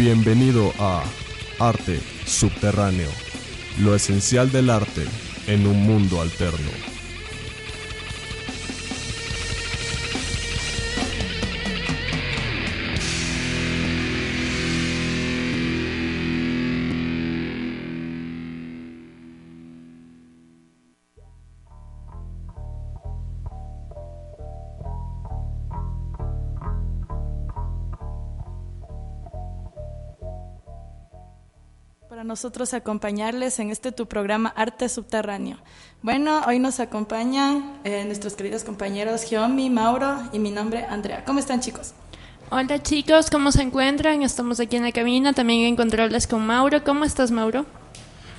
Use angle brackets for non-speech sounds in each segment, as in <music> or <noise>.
Bienvenido a Arte Subterráneo, lo esencial del arte en un mundo alterno. Nosotros acompañarles en este tu programa Arte Subterráneo. Bueno, hoy nos acompañan eh, nuestros queridos compañeros Geomi, Mauro y mi nombre Andrea. ¿Cómo están chicos? Hola chicos, ¿cómo se encuentran? Estamos aquí en la cabina, también encontrarles con Mauro. ¿Cómo estás Mauro?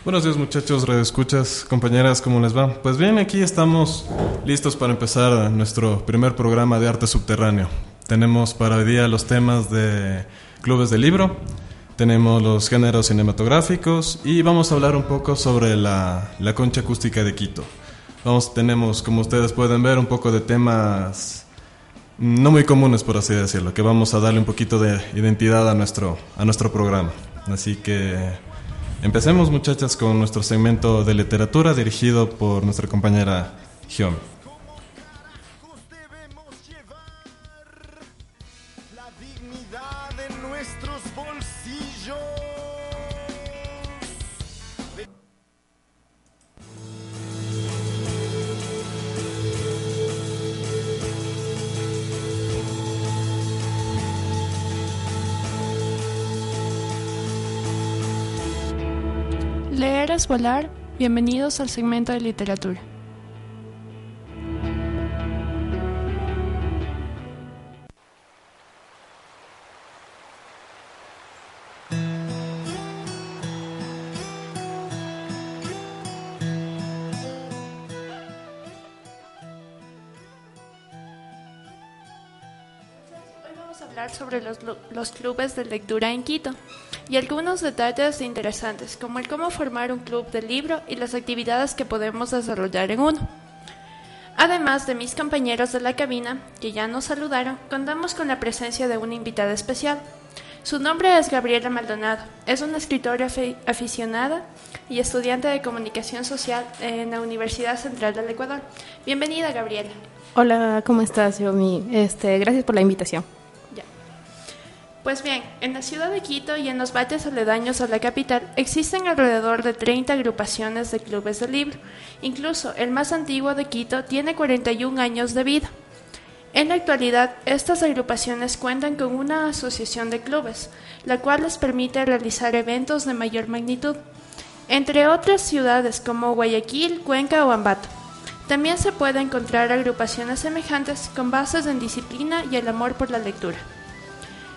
Buenos días muchachos, redescuchas, compañeras, ¿cómo les va? Pues bien, aquí estamos listos para empezar nuestro primer programa de arte subterráneo. Tenemos para hoy día los temas de clubes de libro, tenemos los géneros cinematográficos y vamos a hablar un poco sobre la, la concha acústica de Quito. Vamos, tenemos, como ustedes pueden ver, un poco de temas no muy comunes, por así decirlo, que vamos a darle un poquito de identidad a nuestro, a nuestro programa. Así que empecemos, muchachas, con nuestro segmento de literatura dirigido por nuestra compañera Giomi. Bienvenidos al segmento de literatura. Sobre los, los clubes de lectura en Quito y algunos detalles interesantes, como el cómo formar un club de libro y las actividades que podemos desarrollar en uno. Además de mis compañeros de la cabina, que ya nos saludaron, contamos con la presencia de una invitada especial. Su nombre es Gabriela Maldonado. Es una escritora afi- aficionada y estudiante de comunicación social en la Universidad Central del Ecuador. Bienvenida, Gabriela. Hola, ¿cómo estás, Yomi? Este, gracias por la invitación. Pues bien, en la ciudad de Quito y en los valles aledaños a la capital existen alrededor de 30 agrupaciones de clubes de libro. Incluso el más antiguo de Quito tiene 41 años de vida. En la actualidad, estas agrupaciones cuentan con una asociación de clubes, la cual les permite realizar eventos de mayor magnitud, entre otras ciudades como Guayaquil, Cuenca o Ambato. También se puede encontrar agrupaciones semejantes con bases en disciplina y el amor por la lectura.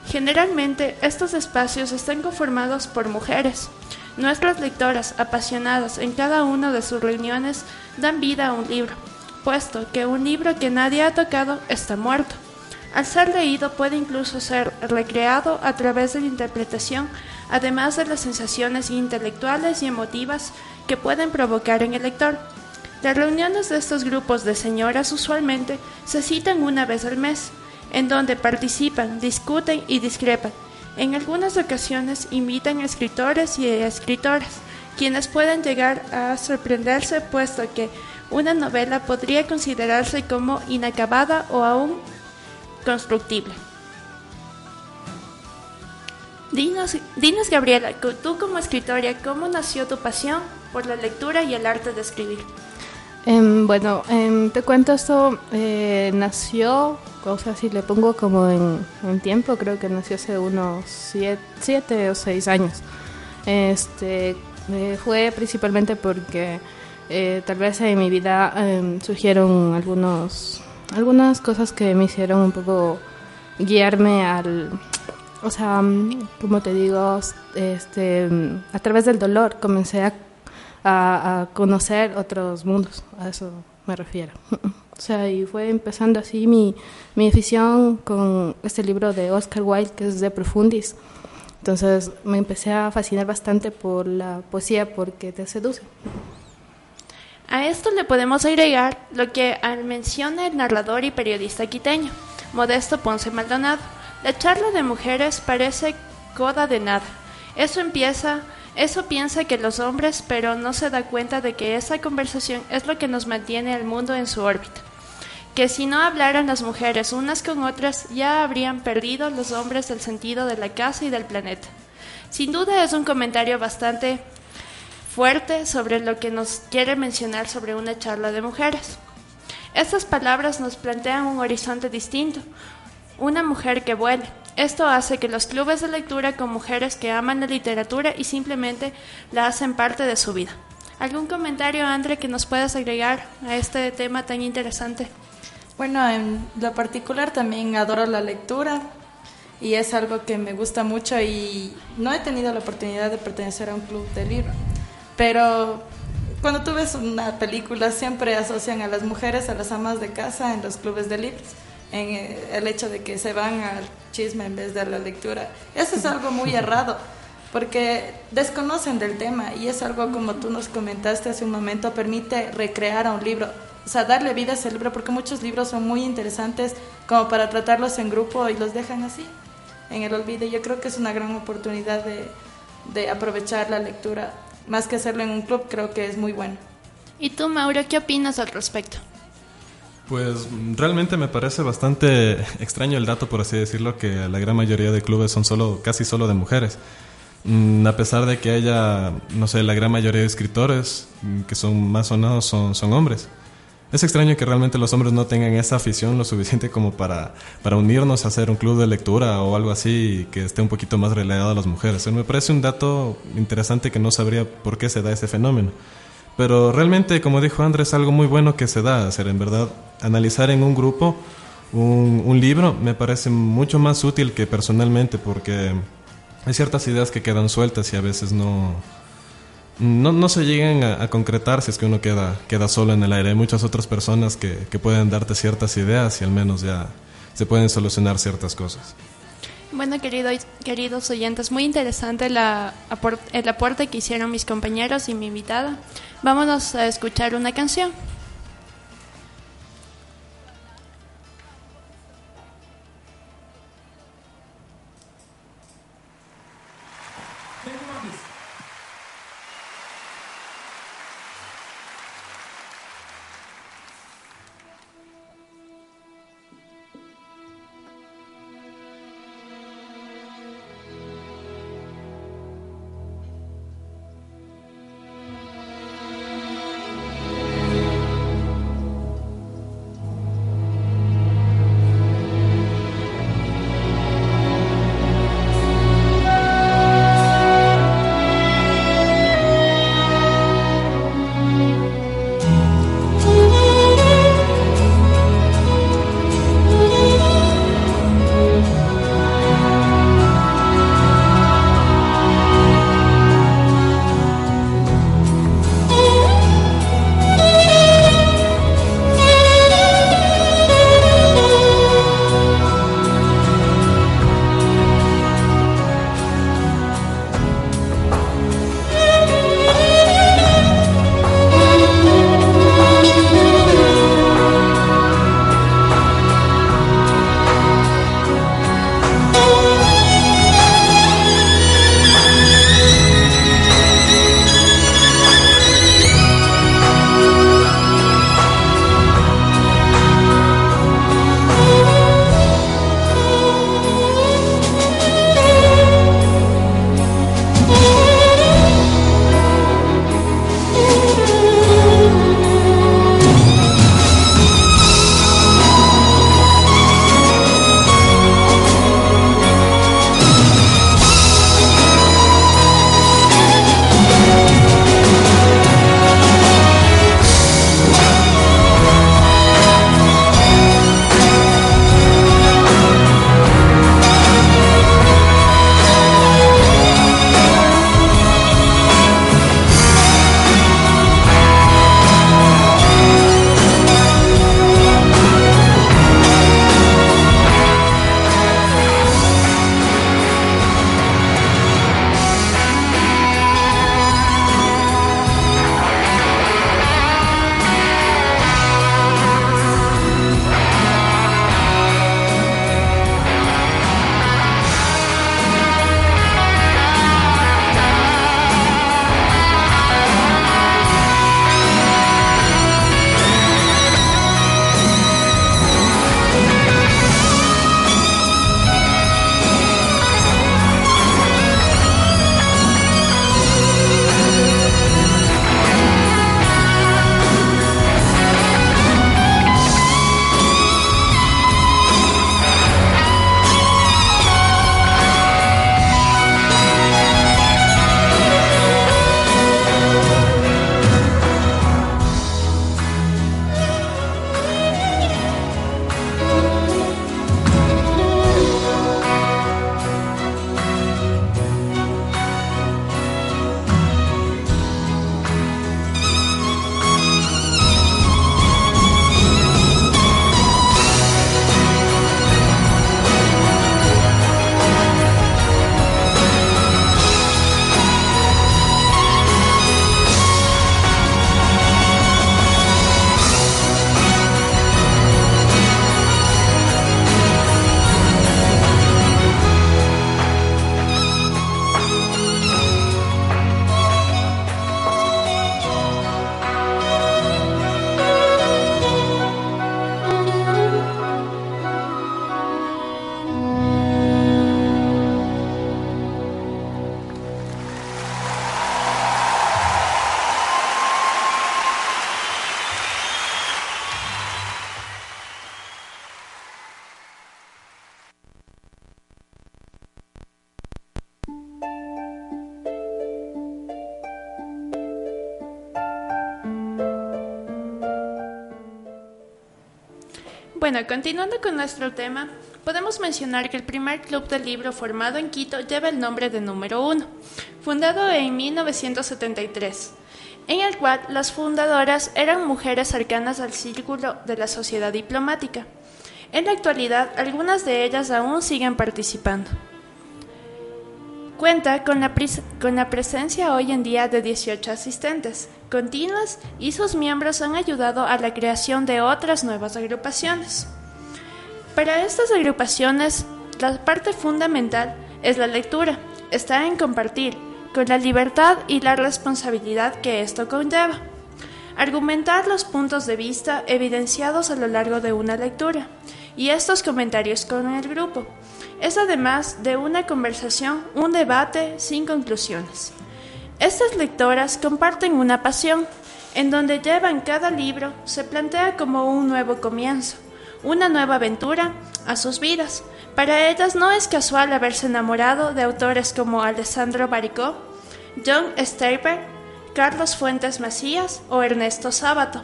Generalmente, estos espacios están conformados por mujeres. Nuestras lectoras, apasionadas en cada una de sus reuniones, dan vida a un libro, puesto que un libro que nadie ha tocado está muerto. Al ser leído puede incluso ser recreado a través de la interpretación, además de las sensaciones intelectuales y emotivas que pueden provocar en el lector. Las reuniones de estos grupos de señoras usualmente se citan una vez al mes, en donde participan, discuten y discrepan. En algunas ocasiones invitan a escritores y escritoras, quienes pueden llegar a sorprenderse puesto que una novela podría considerarse como inacabada o aún constructible. Dinos, dinos Gabriela, tú como escritora, ¿cómo nació tu pasión por la lectura y el arte de escribir? Em, bueno, em, te cuento esto, eh, nació, o sea, si le pongo como en, en tiempo, creo que nació hace unos siete, o seis años. Este, eh, fue principalmente porque eh, tal vez en mi vida em, surgieron algunos, algunas cosas que me hicieron un poco guiarme al, o sea, como te digo, este, a través del dolor comencé a, a- a conocer otros mundos, a eso me refiero. <laughs> O sea, y fue empezando así mi, mi afición con este libro de Oscar Wilde, que es de Profundis. Entonces me empecé a fascinar bastante por la poesía porque te seduce. A esto le podemos agregar lo que menciona el narrador y periodista quiteño, Modesto Ponce Maldonado. La charla de mujeres parece coda de nada. Eso empieza, eso piensa que los hombres, pero no se da cuenta de que esa conversación es lo que nos mantiene al mundo en su órbita. Que si no hablaran las mujeres unas con otras, ya habrían perdido los hombres el sentido de la casa y del planeta. Sin duda es un comentario bastante fuerte sobre lo que nos quiere mencionar sobre una charla de mujeres. Estas palabras nos plantean un horizonte distinto, una mujer que vuele. Esto hace que los clubes de lectura con mujeres que aman la literatura y simplemente la hacen parte de su vida. ¿Algún comentario, Andre, que nos puedas agregar a este tema tan interesante? Bueno, en lo particular también adoro la lectura y es algo que me gusta mucho y no he tenido la oportunidad de pertenecer a un club de libro, pero cuando tú ves una película siempre asocian a las mujeres, a las amas de casa en los clubes de libros, en el hecho de que se van al chisme en vez de la lectura. Eso es algo muy errado, porque desconocen del tema y es algo como tú nos comentaste hace un momento, permite recrear a un libro, o sea, darle vida a ese libro, porque muchos libros son muy interesantes como para tratarlos en grupo y los dejan así, en el olvido. Yo creo que es una gran oportunidad de, de aprovechar la lectura más que hacerlo en un club, creo que es muy bueno. ¿Y tú, Mauro, qué opinas al respecto? Pues realmente me parece bastante <laughs> extraño el dato, por así decirlo, que la gran mayoría de clubes son solo, casi solo de mujeres. Mm, a pesar de que haya, no sé, la gran mayoría de escritores mm, que son más sonados son, son hombres. Es extraño que realmente los hombres no tengan esa afición lo suficiente como para, para unirnos a hacer un club de lectura o algo así que esté un poquito más relegado a las mujeres. Me parece un dato interesante que no sabría por qué se da ese fenómeno. Pero realmente, como dijo Andrés, algo muy bueno que se da. Hacer, en verdad, analizar en un grupo un, un libro me parece mucho más útil que personalmente porque hay ciertas ideas que quedan sueltas y a veces no, no, no se llegan a, a, concretar si es que uno queda, queda solo en el aire. Hay muchas otras personas que, que pueden darte ciertas ideas y al menos ya se pueden solucionar ciertas cosas. Bueno, querido, queridos oyentes, muy interesante la, el aporte que hicieron mis compañeros y mi invitada. Vámonos a escuchar una canción. Bueno, continuando con nuestro tema, podemos mencionar que el primer club del libro formado en Quito lleva el nombre de Número 1, fundado en 1973, en el cual las fundadoras eran mujeres cercanas al círculo de la sociedad diplomática. En la actualidad, algunas de ellas aún siguen participando. Cuenta con la, presencia hoy en día de 18 asistentes continuas y sus miembros han ayudado a la creación de otras nuevas agrupaciones. Para estas agrupaciones, la parte fundamental es la lectura, está en compartir, con la libertad y la responsabilidad que esto conlleva. Argumentar los puntos de vista evidenciados a lo largo de una lectura y estos comentarios con el grupo es además de una conversación, un debate sin conclusiones. Estas lectoras comparten una pasión, en donde llevan cada libro se plantea como un nuevo comienzo, una nueva aventura a sus vidas. Para ellas no es casual haberse enamorado de autores como Alessandro Baricó, John Steiber, Carlos Fuentes Macías o Ernesto Sábato.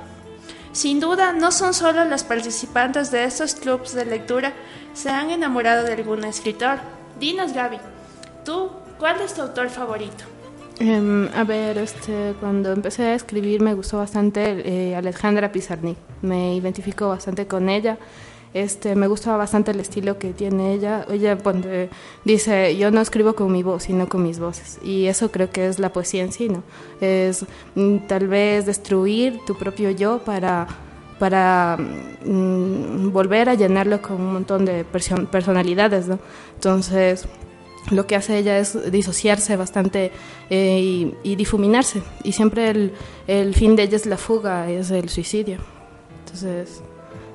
Sin duda, no son solo las participantes de estos clubes de lectura se han enamorado de algún escritor. Dinos, Gaby, ¿tú cuál es tu autor favorito? Em, a ver, este, cuando empecé a escribir me gustó bastante eh, Alejandra Pizarnik. Me identifico bastante con ella. Este, me gustaba bastante el estilo que tiene ella. Ella dice, yo no escribo con mi voz, sino con mis voces. Y eso creo que es la poesía en sí, ¿no? Es mm, tal vez destruir tu propio yo para, para mm, volver a llenarlo con un montón de personalidades, ¿no? Entonces, lo que hace ella es disociarse bastante eh, y, difuminarse. Y siempre el, el fin de ella es la fuga, es el suicidio. Entonces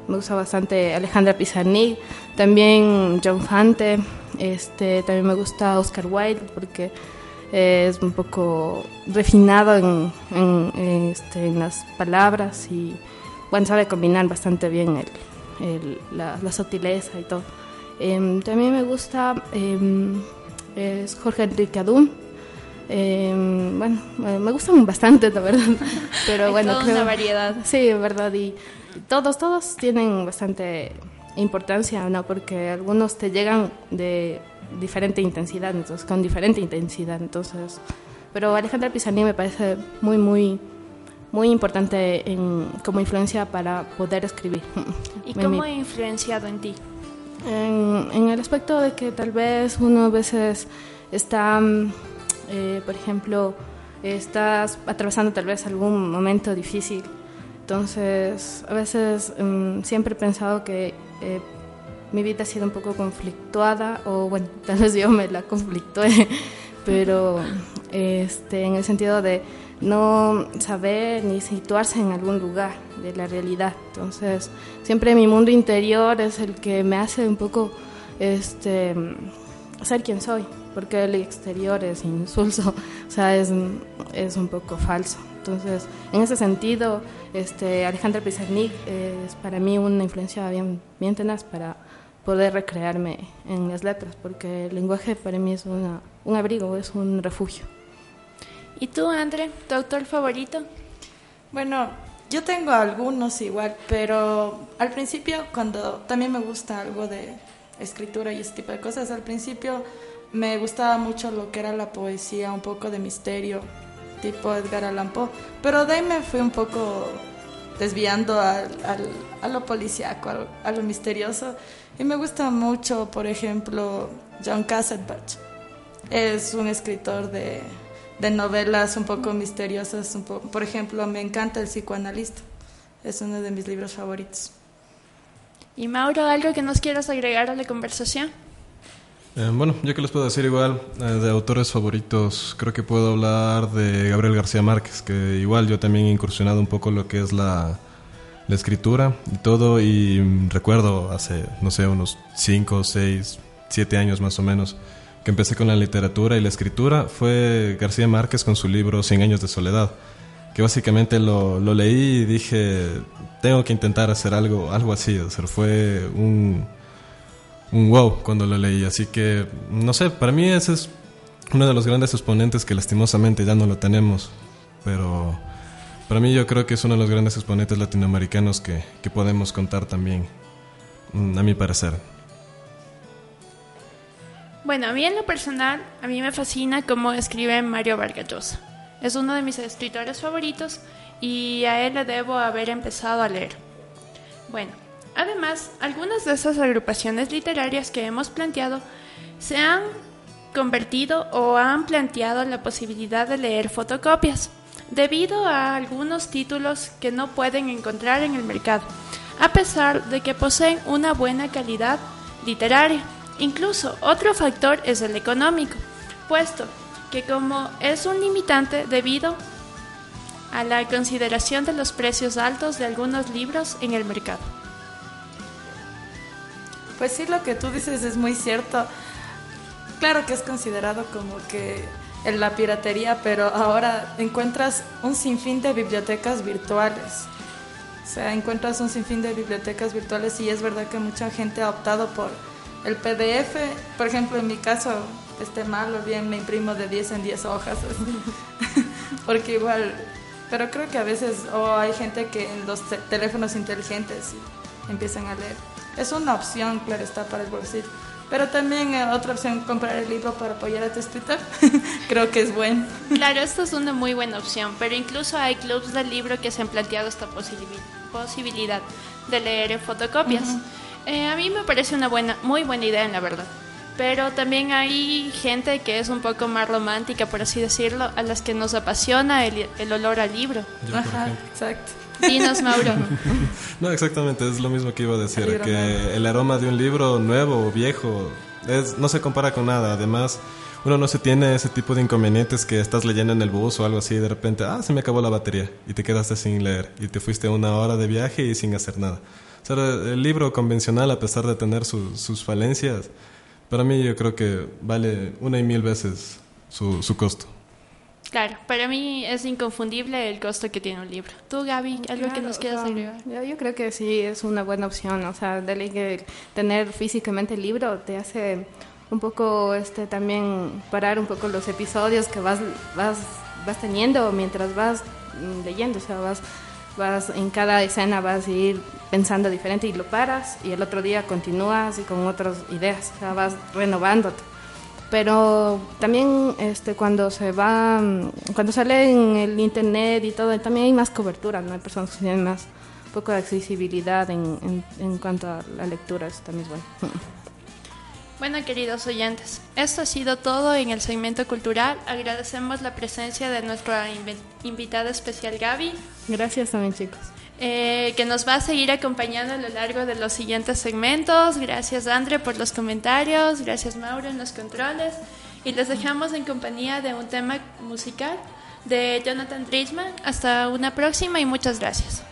me gusta bastante Alejandra Pizarnik, también John Fante, este, también me gusta Oscar Wilde porque es un poco refinado en, en, este, en las palabras y bueno, sabe combinar bastante bien el, el, la, la, sutileza y todo. Em, también me gusta em, es Jorge Enrique Adún. Em, bueno, me gustan bastante, la verdad. <laughs> Pero bueno, toda una variedad. Sí, verdad. Y todos, todos tienen bastante importancia, ¿no? Porque algunos te llegan de diferente intensidad, entonces, con diferente intensidad, entonces... Pero Alejandra Pizarnik me parece muy, muy, muy importante en, como influencia para poder escribir. ¿Y <laughs> cómo ha influenciado en ti? En, en, el aspecto de que tal vez uno a veces está, eh, por ejemplo, estás atravesando tal vez algún momento difícil entonces, a veces um, siempre he pensado que eh, mi vida ha sido un poco conflictuada, o bueno, <laughs> tal vez yo me la conflictué, <laughs> pero este, en el sentido de no saber ni situarse en algún lugar de la realidad. Entonces, siempre mi mundo interior es el que me hace un poco este, ser quien soy, porque el exterior es insulso, <laughs> o sea, es, es un poco falso. Entonces, en ese sentido, este, Alejandra Pizarnik es para mí una influencia bien, bien tenaz para poder recrearme en las letras, porque el lenguaje para mí es una, un abrigo, es un refugio. ¿Y tú, André, tu autor favorito? Bueno, yo tengo algunos igual, pero al principio, cuando también me gusta algo de escritura y ese tipo de cosas, al principio me gustaba mucho lo que era la poesía, un poco de misterio, tipo Edgar Allan Poe. Pero de ahí me fui un poco desviando al, a lo policíaco, a, lo misterioso. Y me gusta mucho, por ejemplo, John Cassavetes. Es un escritor de, de novelas un poco misteriosas. Un poco, por ejemplo, me encanta El psicoanalista. Es uno de mis libros favoritos. Y Mauro, ¿algo que nos quieras agregar a la conversación? Eh, bueno, yo que les puedo decir igual eh, de autores favoritos, creo que puedo hablar de Gabriel García Márquez, que igual yo también he incursionado un poco lo que es la, la escritura y todo, y recuerdo hace, no sé, unos 5, 6, 7 años más o menos, que empecé con la literatura y la escritura, fue García Márquez con su libro Cien años de soledad, que básicamente lo, lo leí y dije, tengo que intentar hacer algo, algo así, o sea, fue un un wow cuando lo leí. Así que, no sé, para mí ese es uno de los grandes exponentes que lastimosamente ya no lo tenemos. Pero para mí yo creo que es uno de los grandes exponentes latinoamericanos que, que podemos contar también mm, a mi parecer. Bueno, a mí en lo personal, a mí me fascina cómo escribe Mario Vargas Llosa. Es uno de mis escritores favoritos y a él le debo haber empezado a leer. Bueno, además, algunas de esas agrupaciones literarias que hemos planteado se han convertido o han planteado la posibilidad de leer fotocopias, debido a algunos títulos que no pueden encontrar en el mercado, a pesar de que poseen una buena calidad literaria. Incluso otro factor es el económico, puesto que como es un limitante debido a la consideración de los precios altos de algunos libros en el mercado. Pues sí, lo que tú dices es muy cierto. Claro que es considerado como que en la piratería, pero ahora encuentras un sinfín de bibliotecas virtuales. O sea, encuentras un sinfín de bibliotecas virtuales y es verdad que mucha gente ha optado por el PDF. Por ejemplo, en mi caso, esté mal o bien me imprimo de 10 en 10 hojas. <laughs> Porque igual pero creo que a veces o hay gente que en los teléfonos inteligentes empiezan a leer. Es una opción, claro, está para el bolsillo. Pero también eh, otra opción, comprar el libro para apoyar a tu escritor. <laughs> creo que es bueno. Claro, esta es una muy buena opción, pero incluso hay clubs del libro que se han planteado esta posibilidad de leer en fotocopias. Eh, a mí me parece una buena, muy buena idea, en la verdad pero también hay gente que es un poco más romántica, por así decirlo, a las que nos apasiona el, el olor al libro. Ajá, exacto. Dinos, Mauro. <laughs> no, exactamente, es lo mismo que iba a decir, que el aroma de un libro nuevo o viejo es, no se compara con nada, además uno no se tiene ese tipo de inconvenientes que estás leyendo en el bus o algo así y de repente, ah, se me acabó la batería y te quedaste sin leer y te fuiste una hora de viaje y sin hacer nada. O sea, el libro convencional, a pesar de tener sus falencias, para mí yo creo que vale una y mil veces su, su costo. Claro, para mí es inconfundible el costo que tiene un libro. ¿Tú, Gaby, algo que nos quieras agregar? Yo, creo que sí, es una buena opción. O sea, de que tener físicamente el libro te hace un poco este también parar un poco los episodios que vas, vas, vas teniendo mientras vas leyendo. O sea, vas vas en cada escena vas a ir pensando diferente y lo paras y el otro día continúas y con otras ideas, o sea, vas renovándote. Pero también este, cuando se va, cuando sale en el internet y todo, también hay más cobertura, ¿no? Hay personas que tienen más, poco de accesibilidad en, en, en cuanto a la lectura, eso también es bueno. <laughs> Bueno, queridos oyentes, esto ha sido todo en el segmento cultural. Agradecemos la presencia de nuestra invitada especial Gaby. Gracias también, chicos. Eh, que nos va a seguir acompañando a lo largo de los siguientes segmentos. Gracias, Andre, por los comentarios. Gracias, Mauro, en los controles. Y les dejamos en compañía de un tema musical de Jonathan Drisman. Hasta una próxima y muchas gracias.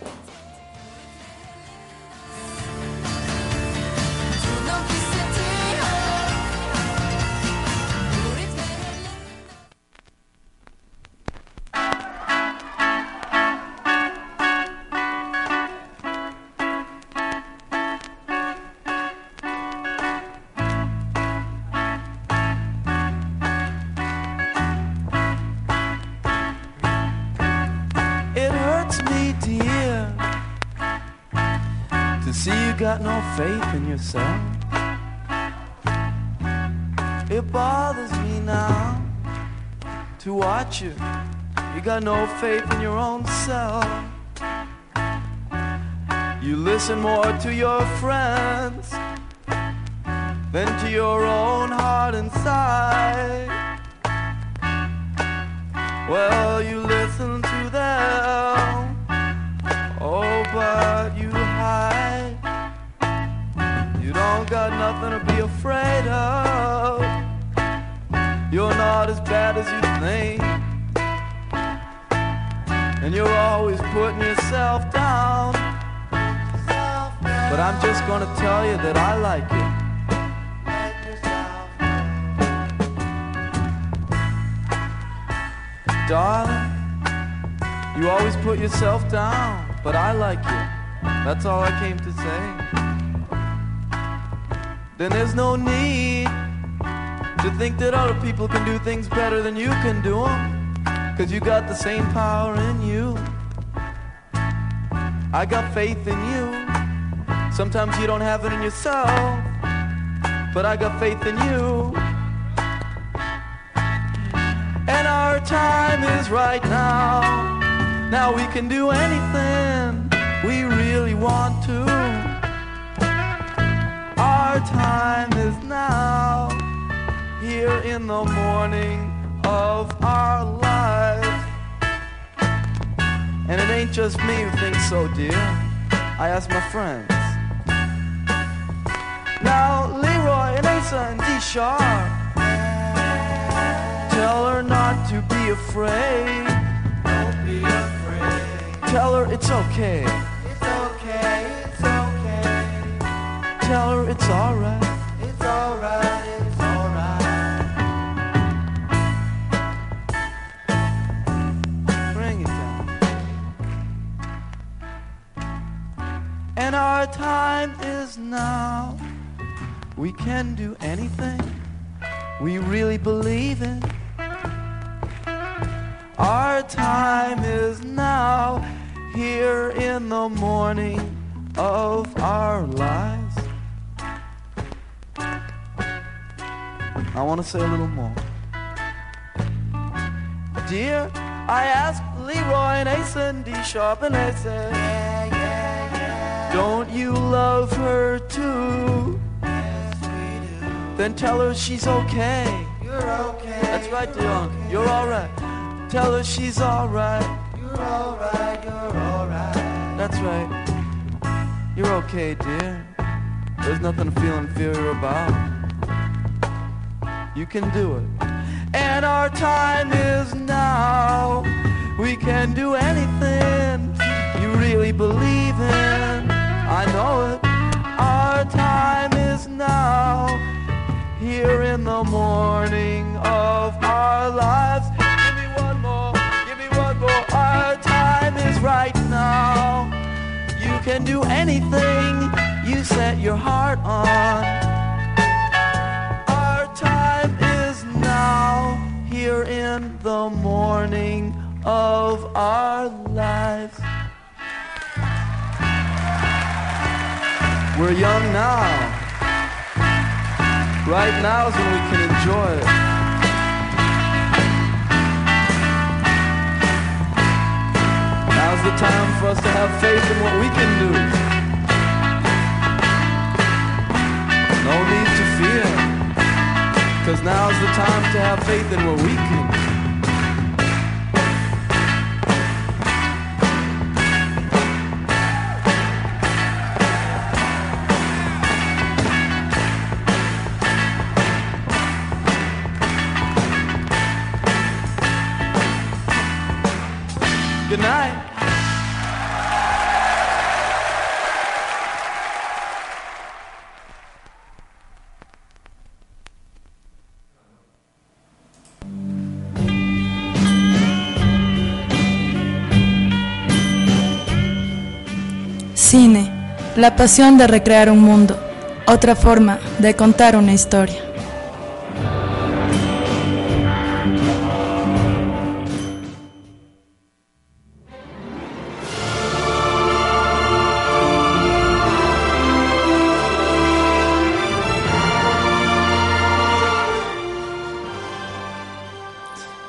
Faith in yourself. It bothers me now to watch you. You got no faith in your own self. You listen more to your friends than to your own heart inside. Well, you listen to them. Oh, but you don't got nothing to be afraid of. You're not as bad as you think. And you're always putting yourself down. But I'm just gonna tell you that I like it. Darling, you always put yourself down, but I like it. That's all I came to say then there's no need to think that other people can do things better than you can do them. Cause you got the same power in you. I got faith in you. Sometimes you don't have it in yourself, but I got faith in you. And our time is right now. Now we can do anything we really want to. Our time is now, here in the morning of our lives. And it ain't just me who thinks so, dear. I ask my friends. Now, Leroy and Asa and D Sharp. Tell her not to be afraid. Don't be afraid. Tell her it's okay. Tell her it's alright. It's alright, it's alright. Bring it down. And our time is now. We can do anything we really believe in. Our time is now, here in the morning of our lives. I want to say a little more. Dear, I asked Leroy and Ace and D Sharp and they said, yeah, yeah, yeah. Don't you love her too? Yes, we do. Then tell her she's okay. You're okay. That's right, Dion. You're alright. Tell her she's alright. You're alright, you're alright. That's right. You're okay, dear. There's nothing to feel inferior about. You can do it. And our time is now. We can do anything you really believe in. I know it. Our time is now here in the morning of our lives. Give me one more, give me one more. Our time is right now. You can do anything you set your heart on. Our lives. We're young now. Right now is when we can enjoy it. Now's the time for us to have faith in what we can do. No need to fear. Cause now's the time to have faith in what we can do. La pasión de recrear un mundo, otra forma de contar una historia.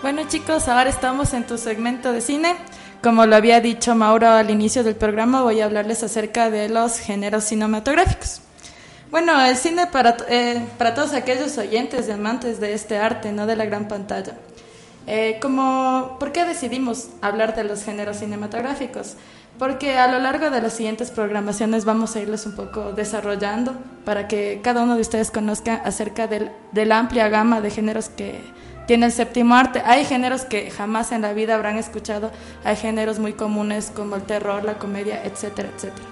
Bueno chicos, ahora estamos en tu segmento de cine. Como lo había dicho Mauro al inicio del programa, voy a hablarles acerca de los géneros cinematográficos. Bueno, el cine para, eh, para todos aquellos oyentes y amantes de este arte, no de la gran pantalla. Eh, como, ¿Por qué decidimos hablar de los géneros cinematográficos? Porque a lo largo de las siguientes programaciones vamos a irles un poco desarrollando para que cada uno de ustedes conozca acerca del, de la amplia gama de géneros que tiene el séptimo arte. Hay géneros que jamás en la vida habrán escuchado, hay géneros muy comunes como el terror, la comedia, etcétera, etcétera.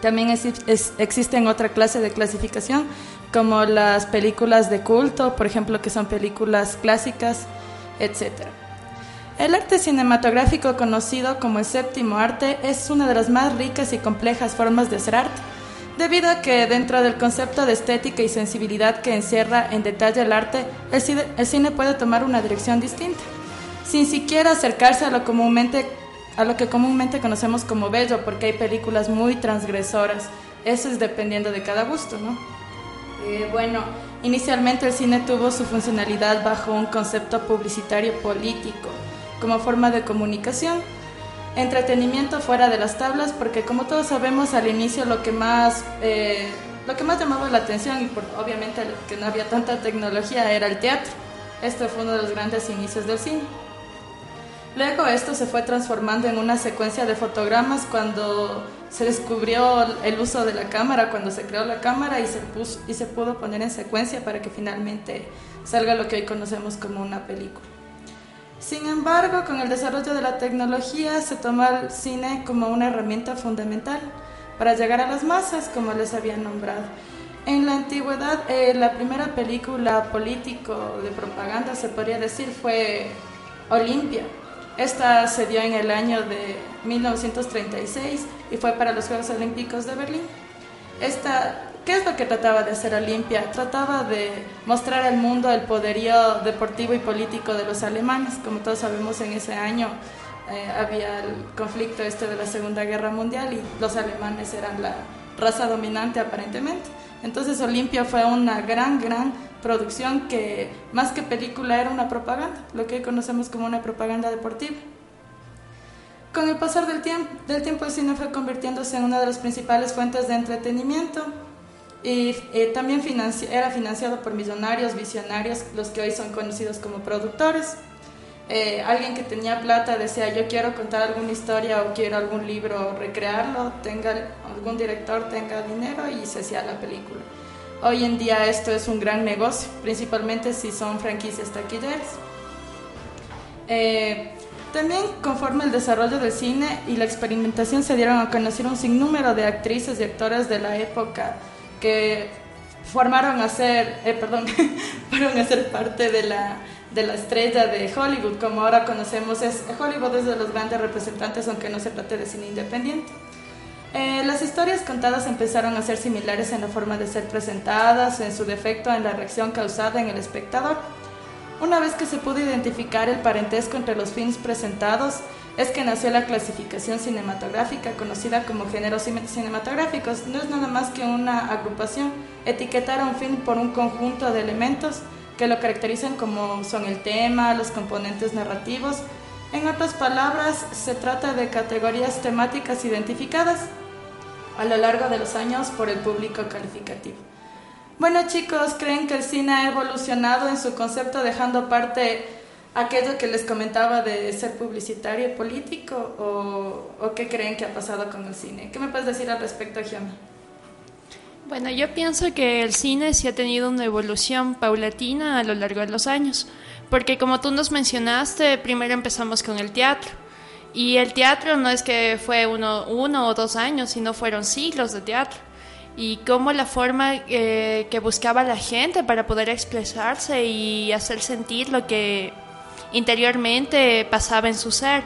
También es, existen otra clase de clasificación como las películas de culto, por ejemplo, que son películas clásicas, etcétera. El arte cinematográfico conocido como el séptimo arte es una de las más ricas y complejas formas de hacer arte, debido a que dentro del concepto de estética y sensibilidad que encierra en detalle el arte, el cine, el cine puede tomar una dirección distinta, sin siquiera acercarse a lo, comúnmente, a lo que comúnmente conocemos como bello, porque hay películas muy transgresoras, eso es dependiendo de cada gusto, ¿no? Eh, bueno, inicialmente el cine tuvo su funcionalidad bajo un concepto publicitario político, como forma de comunicación, entretenimiento fuera de las tablas, porque como todos sabemos al inicio lo que más, eh, lo que más llamaba la atención y por, obviamente que no había tanta tecnología era el teatro. Este fue uno de los grandes inicios del cine. Luego esto se fue transformando en una secuencia de fotogramas cuando se descubrió el uso de la cámara, cuando se creó la cámara y se, puso, y se pudo poner en secuencia para que finalmente salga lo que hoy conocemos como una película. Sin embargo, con el desarrollo de la tecnología se toma el cine como una herramienta fundamental para llegar a las masas, como les había nombrado. En la antigüedad, eh, la primera película político de propaganda, se podría decir, fue Olimpia. Esta se dio en el año de 1936 y fue para los Juegos Olímpicos de Berlín. Esta, ¿Qué es lo que trataba de hacer Olimpia? Trataba de mostrar al mundo el poderío deportivo y político de los alemanes. Como todos sabemos, en ese año eh, había el conflicto este de la Segunda Guerra Mundial y los alemanes eran la raza dominante aparentemente. Entonces Olimpia fue una gran, gran producción que más que película era una propaganda, lo que conocemos como una propaganda deportiva. Con el pasar del tiempo, del tiempo el cine fue convirtiéndose en una de las principales fuentes de entretenimiento y eh, también era financiado por millonarios, visionarios, los que hoy son conocidos como productores. Eh, alguien que tenía plata decía yo quiero contar alguna historia o quiero algún libro recrearlo, tenga algún director tenga dinero y se hacía la película. Hoy en día esto es un gran negocio, principalmente si son franquicias taquilleras. Eh, también conforme el desarrollo del cine y la experimentación se dieron a conocer un sinnúmero de actrices y actores de la época que formaron a ser, eh, perdón, <laughs> fueron a ser parte de la, de la estrella de Hollywood, como ahora conocemos, es, Hollywood es de los grandes representantes, aunque no se trate de cine independiente. Eh, las historias contadas empezaron a ser similares en la forma de ser presentadas, en su defecto en la reacción causada en el espectador. Una vez que se pudo identificar el parentesco entre los films presentados, es que nació la clasificación cinematográfica conocida como géneros cinematográficos. No es nada más que una agrupación, etiquetar a un film por un conjunto de elementos que lo caracterizan como son el tema, los componentes narrativos. En otras palabras, se trata de categorías temáticas identificadas a lo largo de los años por el público calificativo. Bueno chicos, ¿creen que el cine ha evolucionado en su concepto dejando aparte aquello que les comentaba de ser publicitario político o, o, qué creen que ha pasado con el cine? ¿Qué me puedes decir al respecto, Gianni? Bueno, yo pienso que el cine sí ha tenido una evolución paulatina a lo largo de los años, porque como tú nos mencionaste, primero empezamos con el teatro. Y el teatro no es que fue uno, uno o dos años, sino fueron siglos de teatro y cómo la forma eh, que buscaba la gente para poder expresarse y hacer sentir lo que interiormente pasaba en su ser.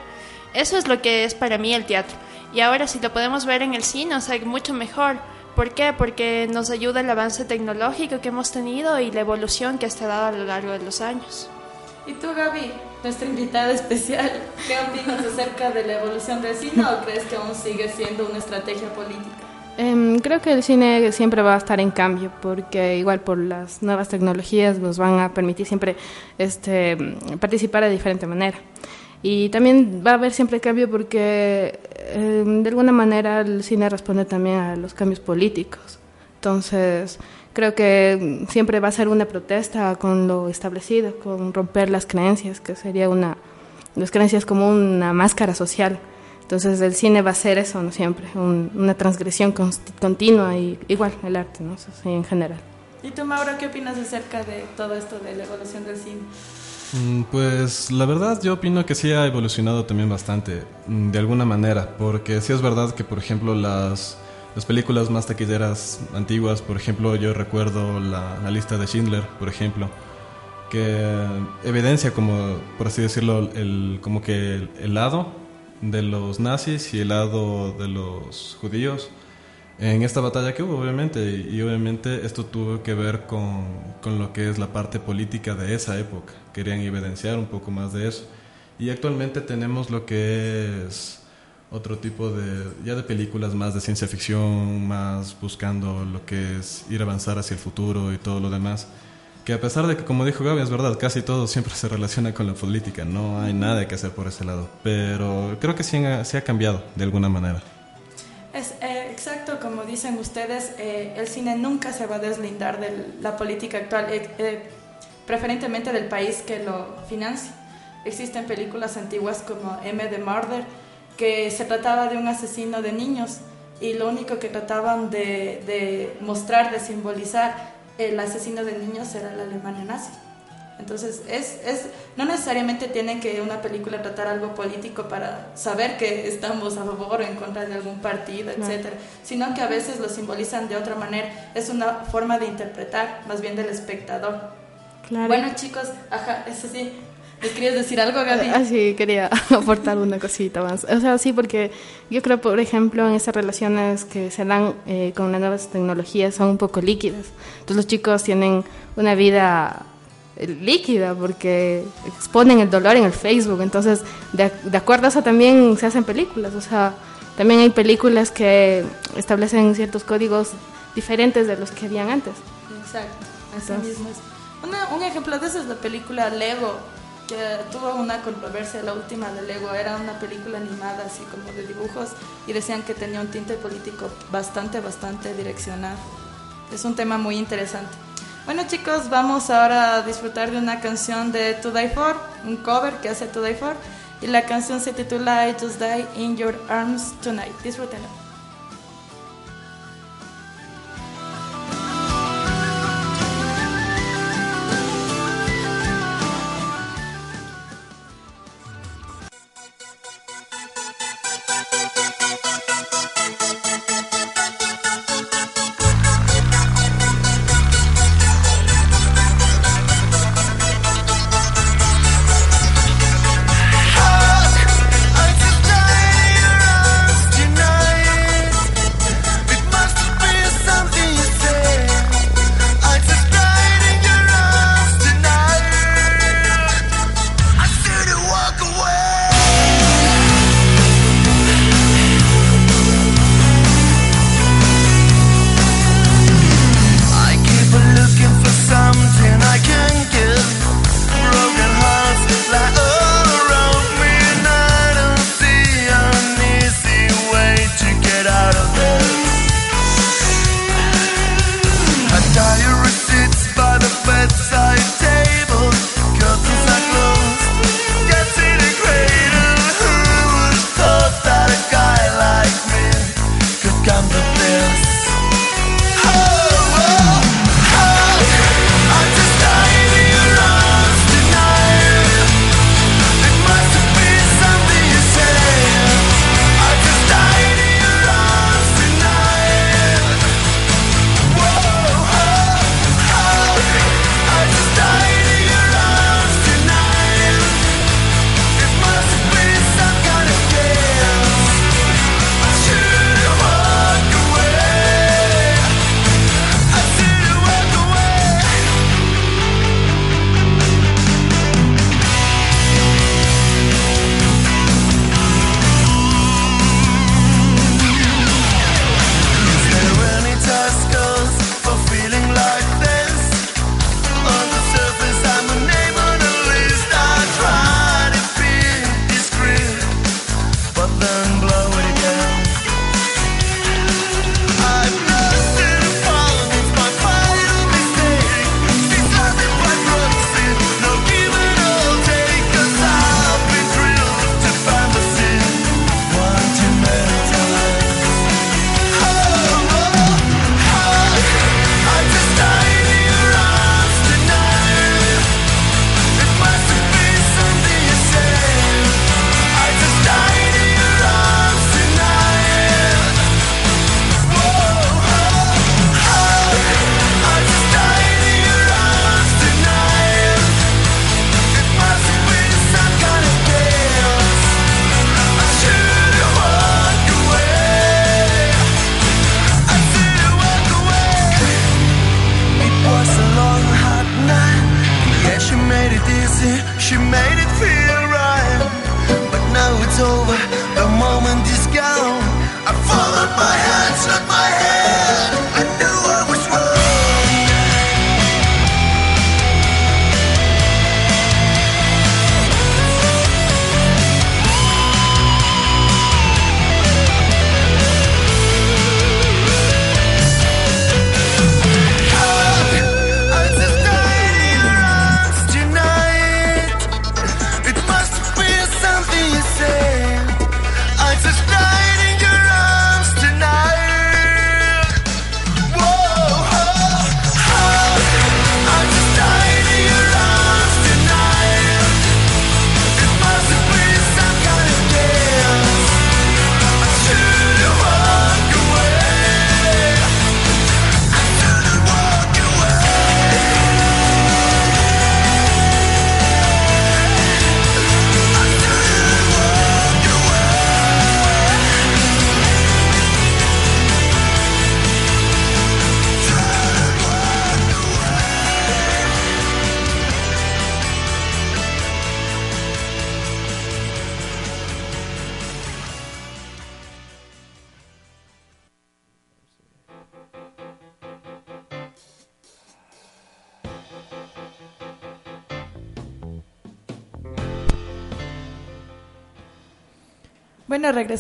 Eso es lo que es para mí el teatro. Y ahora si lo podemos ver en el cine, o sea, mucho mejor. ¿Por qué? Porque nos ayuda el avance tecnológico que hemos tenido y la evolución que ha dado a lo largo de los años. ¿Y tú, Gaby, nuestra invitada especial, qué opinas acerca de la evolución del cine o crees que aún sigue siendo una estrategia política? Eh, creo que el cine siempre va a estar en cambio, porque igual por las nuevas tecnologías nos van a permitir siempre este, participar de diferente manera. Y también va a haber siempre cambio porque eh, de alguna manera el cine responde también a los cambios políticos. Entonces, creo que siempre va a ser una protesta con lo establecido, con romper las creencias, que sería una, las creencias como una máscara social entonces el cine va a ser eso, ¿no? Siempre, una transgresión continua y igual el arte, ¿no? en general. ¿Y tú, Mauro, qué opinas acerca de todo esto de la evolución del cine? Mm, pues la verdad yo opino que sí ha evolucionado también bastante, mm, de alguna manera, porque sí es verdad que, por ejemplo, las, las películas más taquilleras antiguas, por ejemplo, yo recuerdo la, lista de Schindler, por ejemplo, que evidencia como, por así decirlo, el, como que el lado de los nazis y el lado de los judíos en esta batalla que hubo, obviamente, y, obviamente esto tuvo que ver con, con, lo que es la parte política de esa época. Querían evidenciar un poco más de eso. Y actualmente tenemos lo que es otro tipo de, ya de películas más de ciencia ficción, más buscando lo que es ir a avanzar hacia el futuro y todo lo demás. Que a pesar de que, como dijo Gaby, es verdad, casi todo siempre se relaciona con la política, no hay nada que hacer por ese lado. Pero creo que sí, sí ha cambiado de alguna manera. Es eh, exacto, como dicen ustedes, eh, el cine nunca se va a deslindar de la política actual, eh, eh, preferentemente del país que lo financia. Existen películas antiguas como M de Murder, que se trataba de un asesino de niños y lo único que trataban de, de mostrar, de simbolizar el asesino de niños era la Alemania nazi. Entonces, es, es, no necesariamente tiene que una película tratar algo político para saber que estamos a favor o en contra de algún partido, etcétera, sino que a veces lo simbolizan de otra manera. Es una forma de interpretar, más bien del espectador. Claro. Bueno, chicos, ajá, eso sí. ¿Les querías decir algo, Gaby? Ah, sí, quería <laughs> aportar una cosita más. O sea, sí, porque yo creo, por ejemplo, en esas relaciones que se dan eh, con las nuevas tecnologías son un poco líquidas. Entonces los chicos tienen una vida eh, líquida porque exponen el dolor en el Facebook. Entonces, de, de acuerdo a eso también se hacen películas. O sea, también hay películas que establecen ciertos códigos diferentes de los que habían antes. Exacto, así Entonces- mismo es. Una- un ejemplo de eso es la película Lego, tuvo una controversia, la última de Lego, era una película animada así como de dibujos y decían que tenía un tinte político bastante, bastante direccionado. Es un tema muy interesante. Bueno chicos, vamos ahora a disfrutar de una canción de To Die For, un cover que hace To Die For, y la canción se titula I Just Die in Your Arms Tonight. Disfrútenla.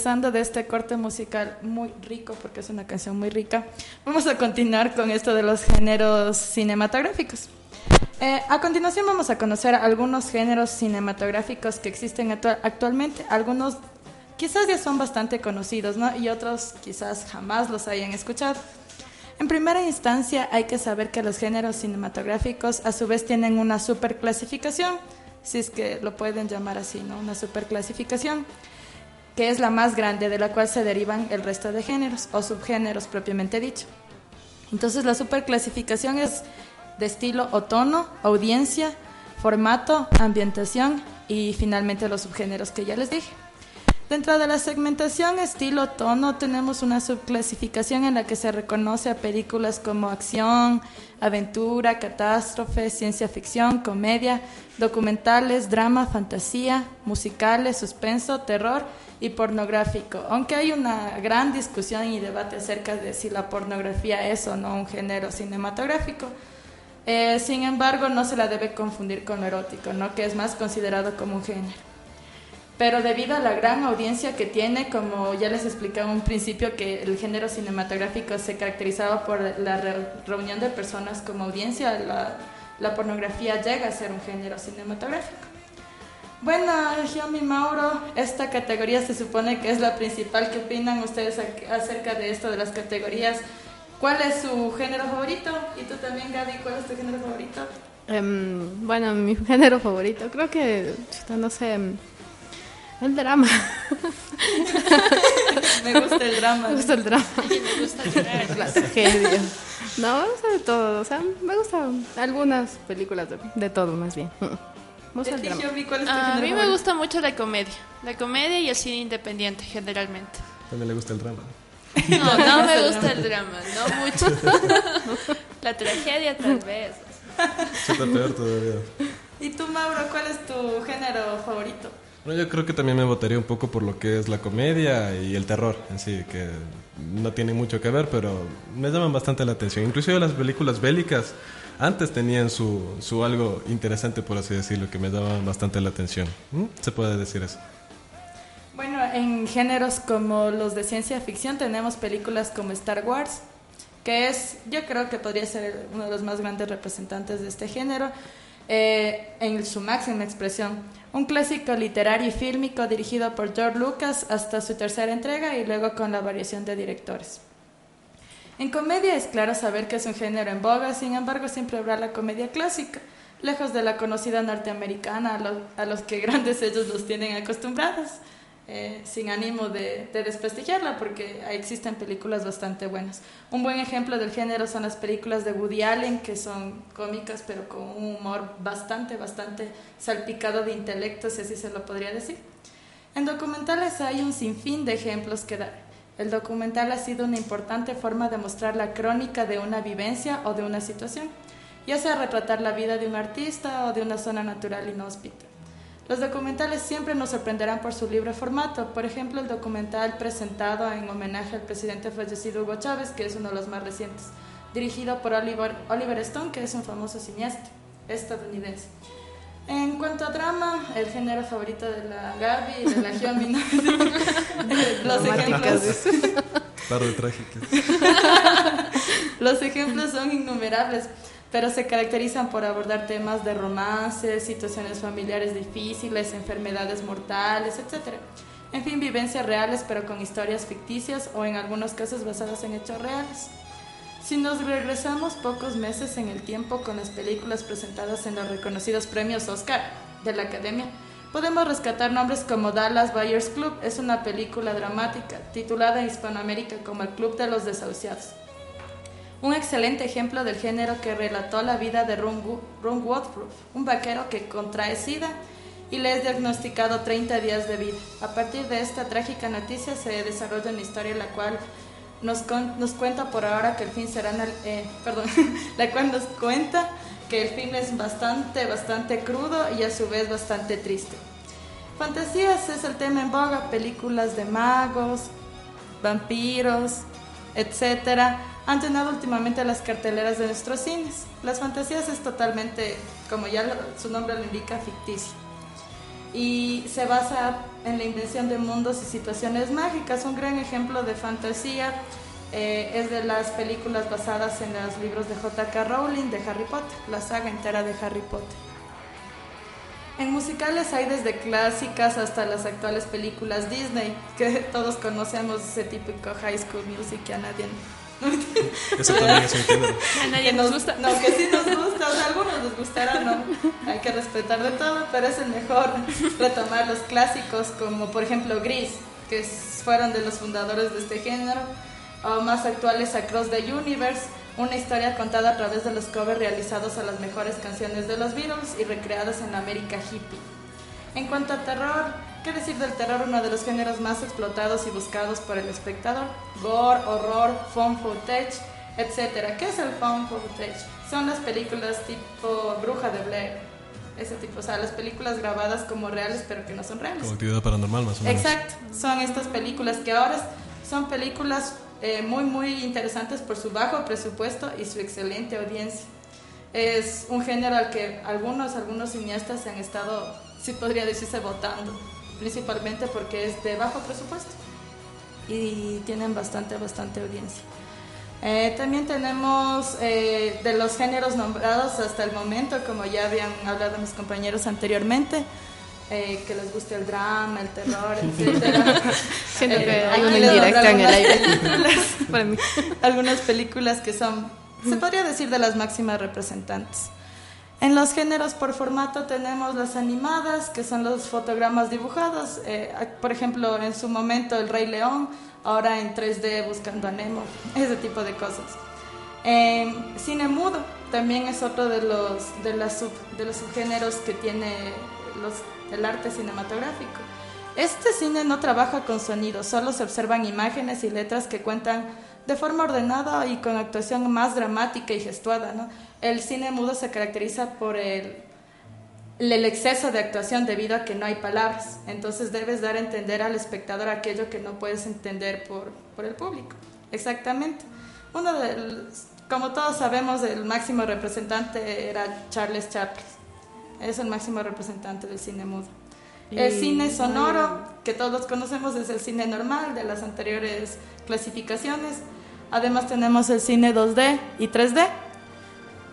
Regresando de este corte musical muy rico, porque es una canción muy rica, vamos a continuar con esto de los géneros cinematográficos. Eh, a continuación vamos a conocer algunos géneros cinematográficos que existen actu- actualmente. Algunos quizás ya son bastante conocidos, ¿no? Y otros quizás jamás los hayan escuchado. En primera instancia hay que saber que los géneros cinematográficos a su vez tienen una superclasificación, si es que lo pueden llamar así, ¿no? Una superclasificación, que es la más grande de la cual se derivan el resto de géneros o subgéneros propiamente dicho. Entonces la superclasificación es de estilo o tono, audiencia, formato, ambientación y finalmente los subgéneros que ya les dije. Dentro de la segmentación estilo tono tenemos una subclasificación en la que se reconoce a películas como acción, aventura, catástrofe, ciencia ficción, comedia, documentales, drama, fantasía, musicales, suspenso, terror y pornográfico. Aunque hay una gran discusión y debate acerca de si la pornografía es o no un género cinematográfico. Eh, sin embargo, no se la debe confundir con lo erótico, ¿no? que es más considerado como un género pero debido a la gran audiencia que tiene, como ya les explicaba un principio, que el género cinematográfico se caracterizaba por la re- reunión de personas como audiencia, la, pornografía llega a ser un género cinematográfico. Bueno, Xiaomi Mauro, esta categoría se supone que es la principal. ¿Qué opinan ustedes ac- acerca de esto, de las categorías? ¿Cuál es su género favorito? Y tú también, Gaby, ¿cuál es tu género favorito? Em, bueno, mi <laughs> género favorito, creo que, no sé, em, el drama. <laughs> Me gusta el drama. Me gusta el drama. <laughs> Me gusta llorar. La tragedia. No, me gusta de todo. O sea, me gustan algunas películas de, de todo, más bien. Me gusta ¿Y el a ti, drama. Cuál es tu A género mí me gusta mucho la comedia. La comedia y el cine independiente, generalmente. También le gusta el drama. No, no <laughs> me gusta el drama, no mucho. La tragedia tal vez. Está peor todavía. ¿Y tú, Mauro, cuál es tu género favorito? Bueno, yo creo que también me votaría un poco por lo que es la comedia y el terror en sí, que no tiene mucho que ver, pero me llaman bastante la atención. Inclusive las películas bélicas antes tenían su, su algo interesante, por así decirlo, que me llaman bastante la atención. ¿Mm? Se puede decir eso. Bueno, en géneros como los de ciencia ficción tenemos películas como Star Wars, que es, yo creo que podría ser uno de los más grandes representantes de este género, eh, en su máxima expresión. Un clásico literario y fílmico dirigido por George Lucas hasta su tercera entrega y luego con la variación de directores. En comedia es claro saber que es un género en boga, sin embargo siempre habrá la comedia clásica, lejos de la conocida norteamericana a, lo- a los que <laughs> grandes ellos los tienen acostumbrados, eh, sin ánimo de, de desprestigiarla porque existen películas bastante buenas. Un buen ejemplo del género son las películas de Woody Allen, que son cómicas pero con un humor bastante, bastante salpicado de intelecto, si así se lo podría decir. En documentales hay un sinfín de ejemplos que dar. El documental ha sido una importante forma de mostrar la crónica de una vivencia o de una situación, ya sea retratar la vida de un artista o de una zona natural inhóspita. Los documentales siempre nos sorprenderán por su libre formato. Por ejemplo, el documental presentado en homenaje al presidente fallecido Hugo Chávez, que es uno de los más recientes, dirigido por Oliver, Oliver Stone, que es un famoso cineasta estadounidense. En cuanto a drama, el género favorito de la Gaby y de la Xiaomi, ¿no? <laughs> los, ejemplos, Dramáticas. Par de trágicas. <laughs> los ejemplos son innumerables, pero se caracterizan por abordar temas de romance, situaciones familiares difíciles, enfermedades mortales, etc. En fin, vivencias reales, pero con historias ficticias o en algunos casos basadas en hechos reales. Si nos regresamos pocos meses en el tiempo con las películas presentadas en los reconocidos premios Oscar de la Academia, podemos rescatar nombres como Dallas Buyers Club, es una película dramática titulada en Hispanoamérica como El Club de los Desahuciados. Un excelente ejemplo del género que relató la vida de Ron, Wo- Ron Woodruff, un vaquero que contrae SIDA y le es diagnosticado 30 días de vida. A partir de esta trágica noticia se desarrolla una historia la cual nos, con- nos cuenta por ahora que el fin será, eh, perdón, <laughs> la cual nos cuenta que el fin es bastante, bastante crudo y a su vez bastante triste. Fantasías es el tema en boga, películas de magos, vampiros, etcétera, han llenado últimamente las carteleras de nuestros cines. Las fantasías es totalmente, como ya su nombre lo indica, ficticio. y se basa en la invención de mundos y situaciones mágicas. Un gran ejemplo de fantasía eh, es de las películas basadas en los libros de J.K. Rowling de Harry Potter, la saga entera de Harry Potter. En musicales hay desde clásicas hasta las actuales películas Disney, que <laughs> todos conocemos ese típico High School Music que a nadie Eso también es un género. A nadie nos gusta. No, que sí nos gusta, o sea, a algunos les gustará, no. Hay que respetar de todo, pero es el mejor retomar los clásicos, como por ejemplo Gris, que fueron de los fundadores de este género, o más actuales Across the Universe, una historia contada a través de los covers realizados a las mejores canciones de los Beatles y recreadas en la América hippie. En cuanto a terror, ¿qué decir del terror? Uno de los géneros más explotados y buscados por el espectador. Gore, horror, found footage, etc. ¿Qué es el found footage? Son las películas tipo Bruja de Blair. Ese tipo, o sea, las películas grabadas como reales pero que no son reales. Como actividad paranormal, más o menos. Exacto, son estas películas que ahora son películas eh, muy muy interesantes por su bajo presupuesto y su excelente audiencia. Es un género al que algunos algunos cineastas se han estado, sí podría decirse, votando, principalmente porque es de bajo presupuesto y tienen bastante bastante audiencia. Eh, también tenemos eh, de los géneros nombrados hasta el momento, como ya habían hablado mis compañeros anteriormente, eh, que les guste el drama, el terror, <laughs> etc. Siento que hay aquí una les indirecta nombro en el algunas aire. películas- <laughs> Para mí. algunas películas que son, se podría decir, de las máximas representantes. En los géneros por formato tenemos las animadas, que son los fotogramas dibujados. eh, por ejemplo, en su momento El Rey León, ahora en 3D Buscando a Nemo, <laughs> ese tipo de cosas. Eh, cine mudo también es otro de los, de, sub- de los subgéneros que tiene los, el arte cinematográfico. Este cine no trabaja con sonido, solo se observan imágenes y letras que cuentan de forma ordenada y con actuación más dramática y gestuada. ¿no? El cine mudo se caracteriza por el, el exceso de actuación debido a que no hay palabras. Entonces debes dar a entender al espectador aquello que no puedes entender por, por el público. Exactamente. Uno del, como todos sabemos, el máximo representante era Charles Chaplin. Es el máximo representante del cine mudo. El cine sonoro, que todos conocemos, es el cine normal de las anteriores clasificaciones. Además tenemos el cine 2D y 3D.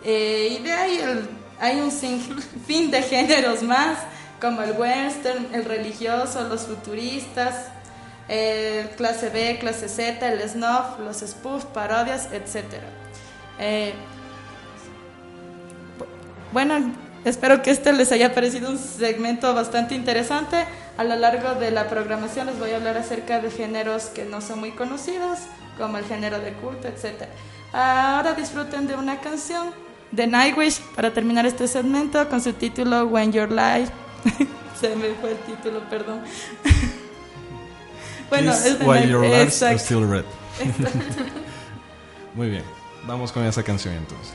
Eh, y de ahí el- hay un sinfín <laughs> de géneros más, como el western, el religioso, los futuristas, el clase B, clase Z, el snuff, los spoof, parodias, etc. Eh, bu- bueno, espero que este les haya parecido un segmento bastante interesante. A lo largo de la programación les voy a hablar acerca de géneros que no son muy conocidos, como el género de culto, etc. Ahora disfruten de una canción de Nightwish para terminar este segmento con su título When Your Life. <laughs> Se me fue el título, perdón. <laughs> bueno, es de While Your Exacto. Still Red. <laughs> Muy bien, vamos con esa canción entonces.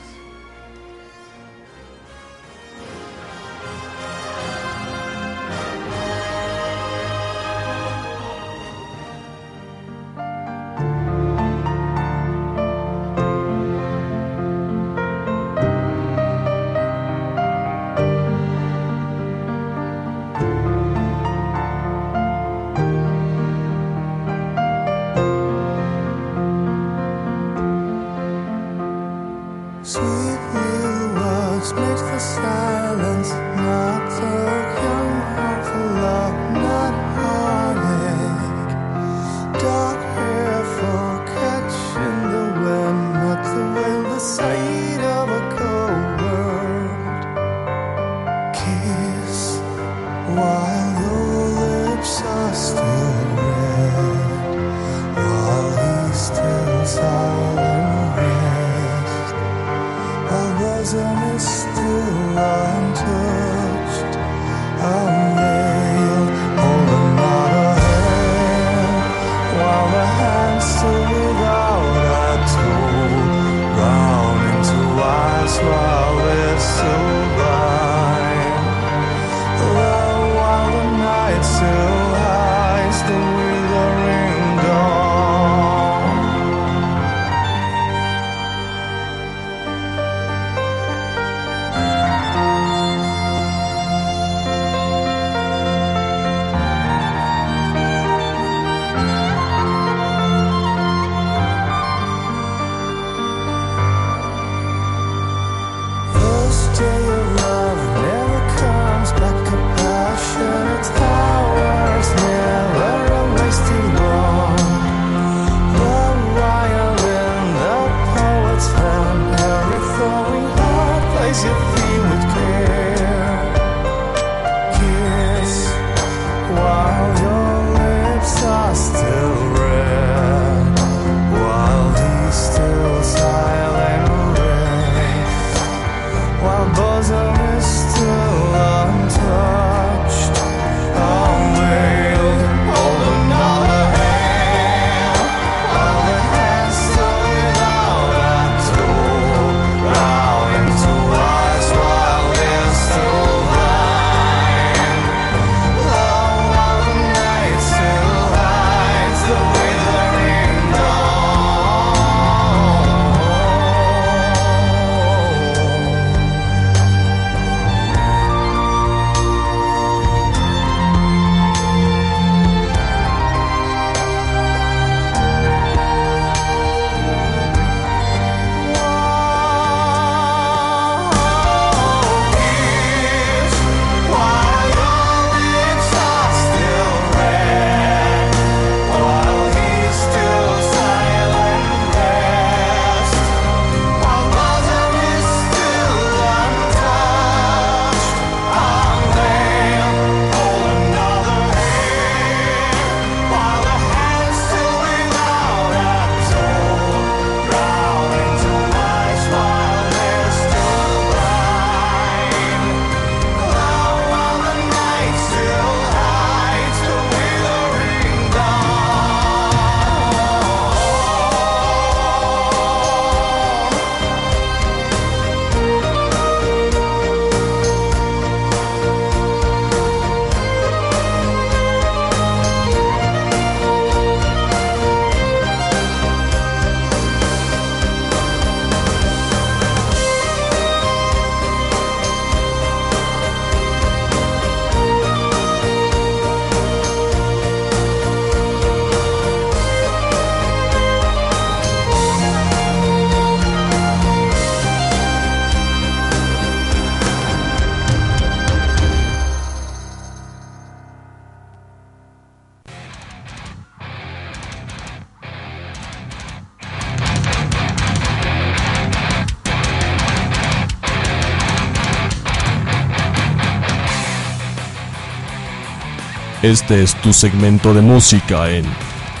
Este es tu segmento de música en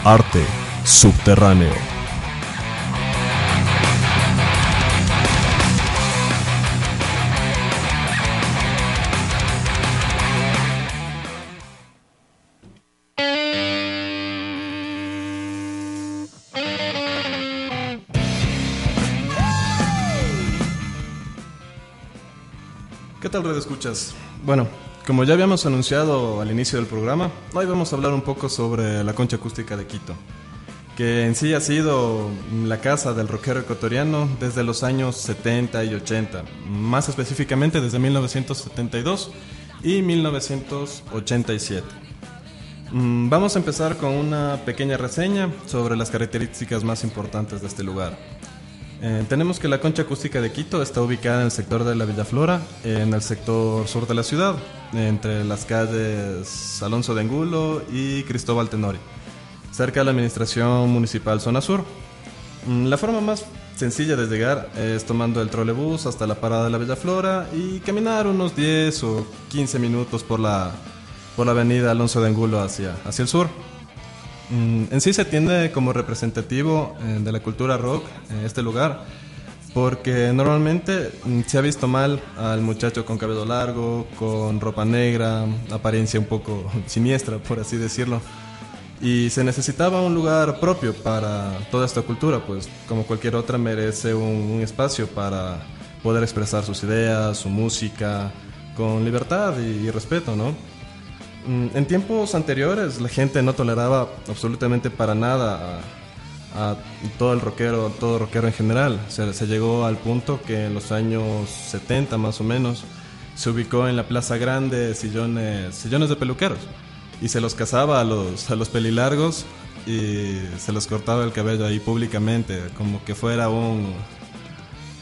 Arte Subterráneo. ¿Qué tal, Red Escuchas? Bueno, como ya habíamos anunciado al inicio del programa, hoy vamos a hablar un poco sobre la concha acústica de Quito, que en sí ha sido la casa del rockero ecuatoriano desde los años 70 y 80, más específicamente desde 1972 y 1987. Mm, Vamos a empezar con una pequeña reseña sobre las características más importantes de este lugar. Eh, tenemos que la concha acústica de Quito está ubicada en el sector de la Villaflora, en el sector sur de la ciudad, entre las calles Alonso de Angulo y Cristóbal Tenori, cerca de la administración municipal Zona Sur. Mm, La forma más sencilla de llegar es tomando el trolebús hasta la parada de la Villaflora y caminar unos 10 o 15 minutos por la, por la avenida Alonso de Angulo hacia, hacia el sur. Mm, En sí se tiende como representativo eh, de la cultura rock en este lugar, porque normalmente mm, se ha visto mal al muchacho con cabello largo, con ropa negra, apariencia un poco <laughs> siniestra, por así decirlo. Y se necesitaba un lugar propio para toda esta cultura, pues como cualquier otra merece un, espacio para poder expresar sus ideas, su música, con libertad y respeto, ¿no? Mm, En tiempos anteriores la gente no toleraba absolutamente para nada a, a todo el rockero, todo rockero en general. Se, se llegó al punto que en los años 70 más o menos se ubicó en la Plaza Grande sillones, sillones de peluqueros y se los cazaba a los, a los pelilargos y se los cortaba el cabello ahí públicamente, como que fuera un,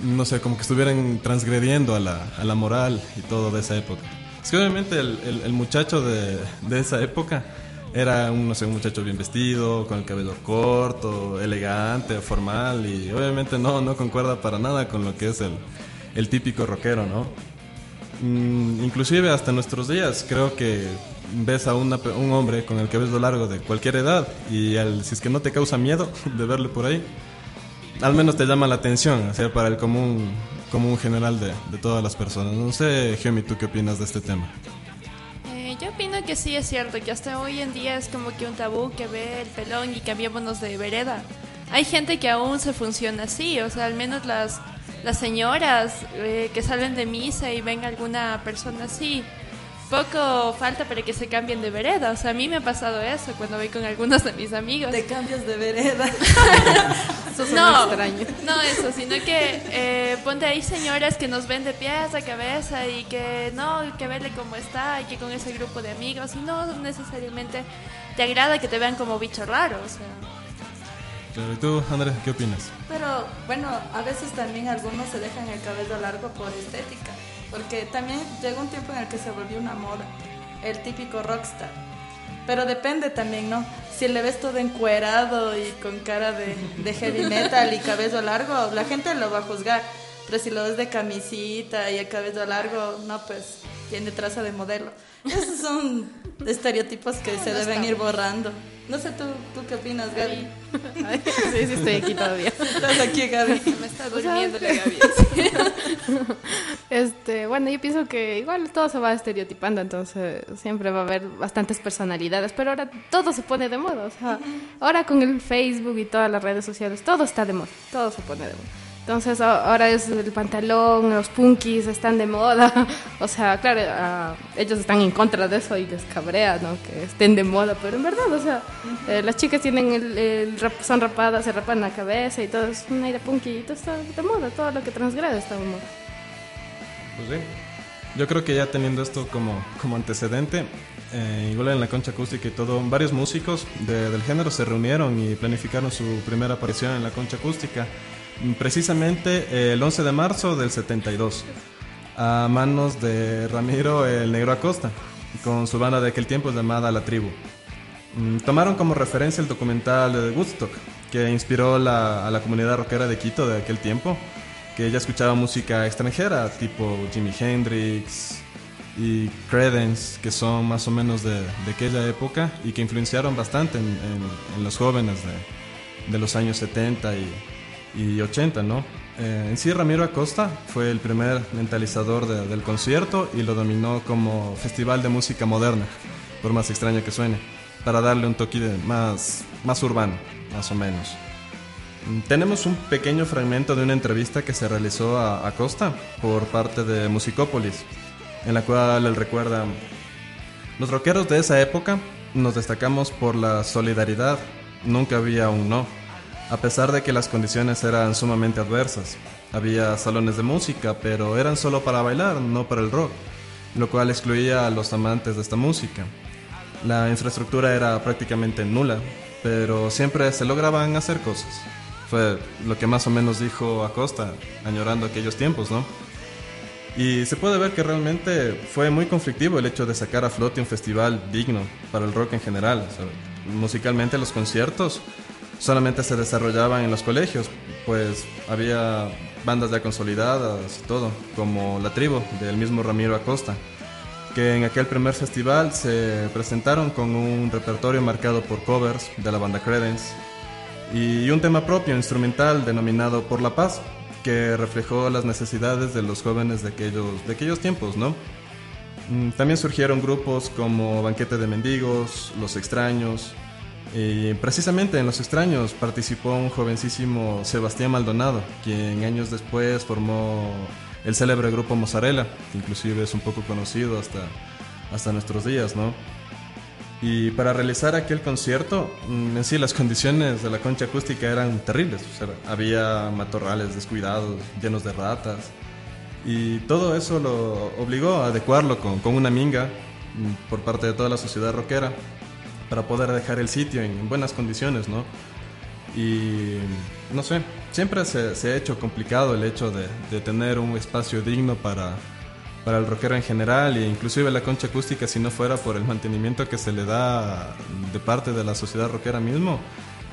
no sé, como que estuvieran transgrediendo a la, a la moral y todo de esa época. Es que obviamente el, el- muchacho de, de esa época era un, no sé, un muchacho bien vestido, con el cabello corto, elegante, formal y obviamente no, no concuerda para nada con lo que es el, el típico rockero, ¿no? Mm, inclusive hasta nuestros días creo que ves a un hombre con el cabello largo de cualquier edad y al- si es que no te causa miedo <laughs> de verlo por ahí, al menos te llama la atención, o sea, para el común, común general de, de todas las personas. No sé, Gemi, ¿tú qué opinas de este tema? Eh, yo opino que sí es cierto, que hasta hoy en día es como que un tabú que ve el pelón y cambiémonos de vereda. Hay gente que aún se funciona así, o sea, al menos las, las señoras eh, que salen de misa y ven alguna persona así, poco falta para que se cambien de vereda. O sea, a mí me ha pasado eso cuando voy con algunos de mis amigos. Te cambias de vereda. <laughs> Eso No, extraño. no eso, sino que eh, ponte ahí señoras que nos ven de pies a cabeza y que no, que verle cómo está y que con ese grupo de amigos y no necesariamente te agrada que te vean como bicho raro, o sea. Claro, ¿y tú, Andrés, qué opinas? Pero bueno, a veces también algunos se dejan el cabello largo por estética. Porque también llegó un tiempo en el que se volvió una moda. El típico rockstar. Pero depende también, ¿no? Si le ves todo encuerado y con cara de, de heavy <laughs> metal y cabello largo, la gente lo va a juzgar. Pero si lo ves de camisita y el cabello largo, no, pues tiene traza de modelo. Esos son estereotipos que se deben ir borrando. No sé, ¿tú, tú qué opinas, Gaby? <laughs> Ay, sí, sí, estoy aquí todavía. <laughs> Estás aquí, Gaby. <laughs> Me está durmiendo la Gaby. Este, bueno, yo pienso que igual todo se va estereotipando, entonces siempre va a haber bastantes personalidades, pero ahora todo se pone de moda, o sea, ahora con el Facebook y todas las redes sociales, todo está de moda, todo se pone de moda. Entonces ahora es el pantalón, los punkis están de moda, <laughs> o sea, claro, ah, ellos están en contra de eso y les cabrea, ¿no? Que estén de moda, pero en verdad, o sea, eh, las chicas tienen el, el rap- son rapadas, se rapan la cabeza y todo es un aire punky y todo está de moda, todo lo que transgrede está de moda. Pues sí. Yo creo que ya teniendo esto como, como antecedente, eh, igual en la concha acústica y todo, varios músicos de- del género se reunieron y planificaron su primera aparición en la concha acústica, precisamente eh, el 11 de marzo del 72, a manos de Ramiro el Negro Acosta, con su banda de aquel tiempo llamada La Tribu. Mm, Tomaron como referencia el documental de Woodstock, que inspiró a la comunidad rockera de Quito de aquel tiempo, que ella escuchaba música extranjera, tipo Jimi Hendrix, y Credence, que son más o menos de, aquella época y que influenciaron bastante en, los jóvenes de, de los años 70 y, y 80, ¿no? Eh, en sí, Ramiro Acosta fue el primer mentalizador de- del concierto y lo dominó como festival de música moderna, por más extraño que suene, para darle un toque más, más urbano, más o menos. Mm, Tenemos un pequeño fragmento de una entrevista que se realizó a Acosta por parte de Musicópolis, en la cual él recuerda, los rockeros de esa época nos destacamos por la solidaridad, nunca había un no, a pesar de que las condiciones eran sumamente adversas. Había salones de música, pero eran solo para bailar, no para el rock, lo cual excluía a los amantes de esta música. La infraestructura era prácticamente nula, pero siempre se lograban hacer cosas. Fue lo que más o menos dijo Acosta, añorando aquellos tiempos, ¿no? Y se puede ver que realmente fue muy conflictivo el hecho de sacar a flote un festival digno para el rock en general. Musicalmente los conciertos solamente se desarrollaban en los colegios, pues había bandas ya consolidadas y todo, como La Tribu del mismo Ramiro Acosta, que en aquel primer festival se presentaron con un repertorio marcado por covers de la banda Credence y un tema propio instrumental denominado Por la Paz, que reflejó las necesidades de los jóvenes de aquellos, de aquellos tiempos, ¿no? Mm, También surgieron grupos como Banquete de Mendigos, Los Extraños, y precisamente en Los Extraños participó un jovencísimo Sebastián Maldonado, quien años después formó el célebre grupo Mozzarella, que inclusive es un poco conocido hasta, hasta nuestros días, ¿no? Y para realizar aquel concierto, mm, en sí las <laughs> condiciones de la concha acústica eran terribles. O sea, había matorrales descuidados, llenos de ratas. Y todo eso lo obligó a adecuarlo con, con una minga mm, por parte de toda la sociedad rockera para poder dejar el sitio en buenas condiciones, ¿no? Y no sé, siempre se, se ha hecho complicado el hecho de, de tener un espacio digno para, para el rockero en general e inclusive la concha acústica si no fuera por el mantenimiento que se le da de parte de la sociedad rockera mismo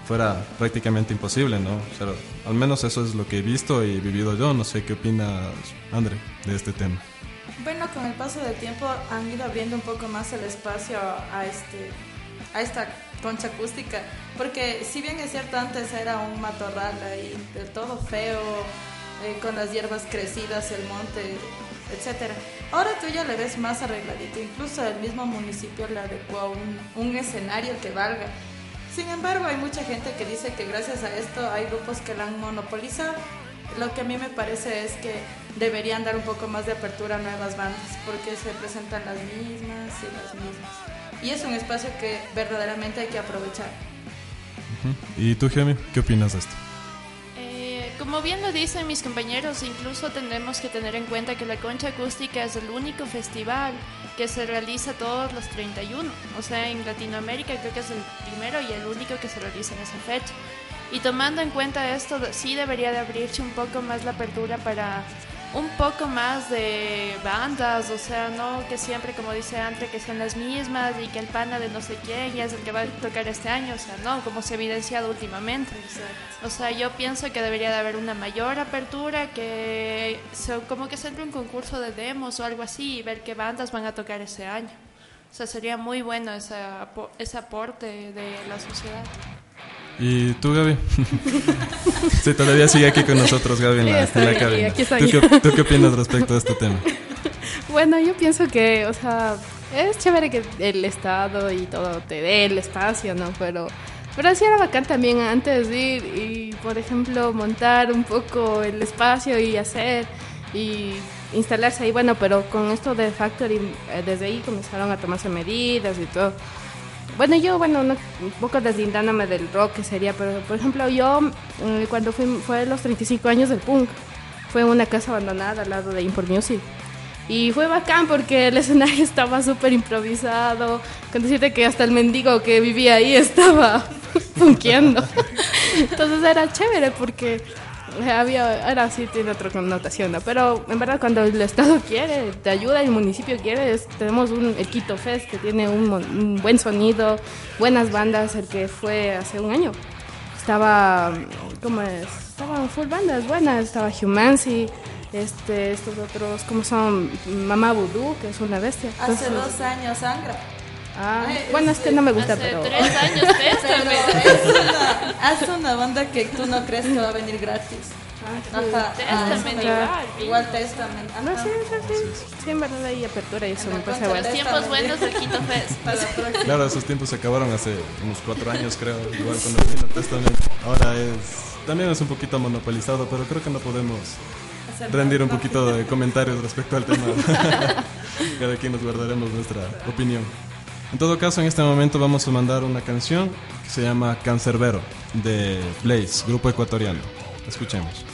fuera prácticamente imposible, ¿no? O sea, al menos eso es lo que he visto y vivido yo, no sé qué opinas André de este tema. Bueno, con el paso del tiempo han ido abriendo un poco más el espacio a este a esta concha acústica, porque si bien es cierto antes era un matorral ahí de todo feo, eh, con las hierbas crecidas, el monte, etcétera. Ahora tú ya le ves más arregladito, incluso el mismo municipio le adecuó un, un escenario que valga. Sin embargo, hay mucha gente que dice que gracias a esto hay grupos que la han monopolizado. Lo que a mí me parece es que deberían dar un poco más de apertura a nuevas bandas, porque se presentan las mismas y las mismas. Y es un espacio que verdaderamente hay que aprovechar. ¿Y tú, Gemi, qué opinas de esto? Eh, como bien lo dicen mis compañeros, incluso tenemos que tener en cuenta que la Concha Acústica es el único festival que se realiza todos los 31. O sea, en Latinoamérica creo que es el primero y el único que se realiza en esa fecha. Y tomando en cuenta esto, sí debería de abrirse un poco más la apertura para un poco más de bandas, o sea, no que siempre, como dice Andre, que sean las mismas y que el pana de no sé quién ya es el que va a tocar este año, o sea, no, como se ha evidenciado últimamente. O sea, yo pienso que debería de haber una mayor apertura, que se- como que se entre un concurso de demos o algo así y ver qué bandas van a tocar ese año. O sea, sería muy bueno ese, ese aporte de la sociedad. ¿Y tú, Gaby? <laughs> sí, todavía sigue aquí con nosotros, Gaby, en Sí, la, estoy en la aquí, cabina. aquí estoy. ¿Tú, qué, tú qué opinas respecto a este tema? <laughs> Bueno, yo pienso que, o sea, es chévere que el Estado y todo te dé el espacio, ¿no? Pero, pero sí era bacán también antes de ir y, por ejemplo, montar un poco el espacio y hacer y instalarse ahí. Bueno, pero con esto de Factory, eh, desde ahí comenzaron a tomarse medidas y todo. Bueno, yo, bueno, no- un poco deslindándome del rock que sería, pero por ejemplo, yo eh, cuando fui, fue los 35 años del punk, fue en una casa abandonada al lado de Import Music. Y fue bacán porque el <laughs> escenario estaba súper improvisado. Con decirte que hasta el mendigo que vivía ahí estaba <laughs> funkeando. <laughs> Entonces era chévere porque <laughs> había, ahora sí tiene otra connotación, ¿no? Pero en verdad cuando el Estado quiere, te ayuda, el municipio quiere, es- tenemos un, el Quito Fest que tiene un, un buen sonido, buenas bandas, el que fue hace un año. Estaba, ¿cómo es? Estaban full bandas buenas, estaba Humancy, este, estos otros, ¿cómo son? Mamá Vudú, que es una bestia. Hace Entonces- dos años sangra. Ah, Ay, bueno, este no me gusta, Hace pero... tres años Pero téstame. es una, haz una banda que tú no crees que va a venir gratis. Ajá. Testament ah, igual. Igual Testament. No, ajá. sí, sí, sí. Sí, en verdad hay apertura y eso En me pasa igual. de- Tiempos buenos del Quito Fest. <laughs> Claro, esos tiempos se acabaron hace unos cuatro años, creo, igual cuando vino Testament. Ahora es, también es un poquito monopolizado, pero creo que no podemos rendir un no. poquito de <laughs> comentarios respecto al tema. <laughs> Cada quien nos guardaremos nuestra opinión. En todo caso, en este momento vamos a mandar una canción que se llama Cancerbero de Blaze, grupo ecuatoriano. Escuchemos.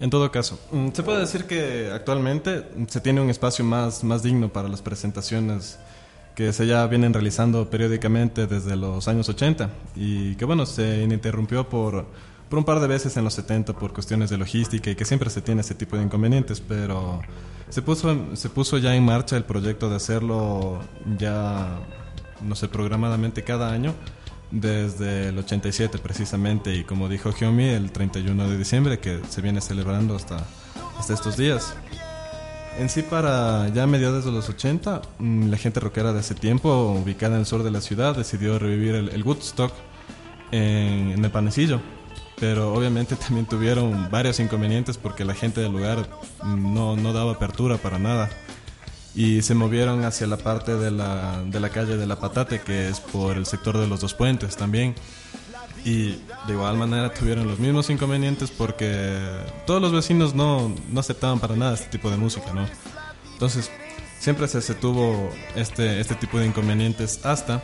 En todo caso, mm, se puede decir que actualmente se tiene un espacio más, más digno para las presentaciones que se ya vienen realizando periódicamente desde los años 80 y que bueno, se interrumpió por, por un par de veces en los 70 por cuestiones de logística y que siempre se tiene ese tipo de inconvenientes, pero se puso, se puso ya en marcha el proyecto de hacerlo ya, no sé, programadamente cada año desde el 87 precisamente y como dijo Geomi, el 31 de diciembre que se viene celebrando hasta, hasta estos días. En sí, para ya mediados de los 80, mm, la gente rockera de ese tiempo, ubicada en el sur de la ciudad, decidió revivir el, el Woodstock en, en el panecillo. Pero obviamente <laughs> también tuvieron varios inconvenientes porque la gente del lugar mm, no, no daba apertura para nada. Y se movieron hacia la parte de la, de la calle de la Patate, que es por el sector de los dos puentes también. Y de igual manera tuvieron los mismos inconvenientes porque todos los vecinos no, no aceptaban para nada este tipo de música, ¿no? Entonces, siempre se, se tuvo este, este tipo de inconvenientes hasta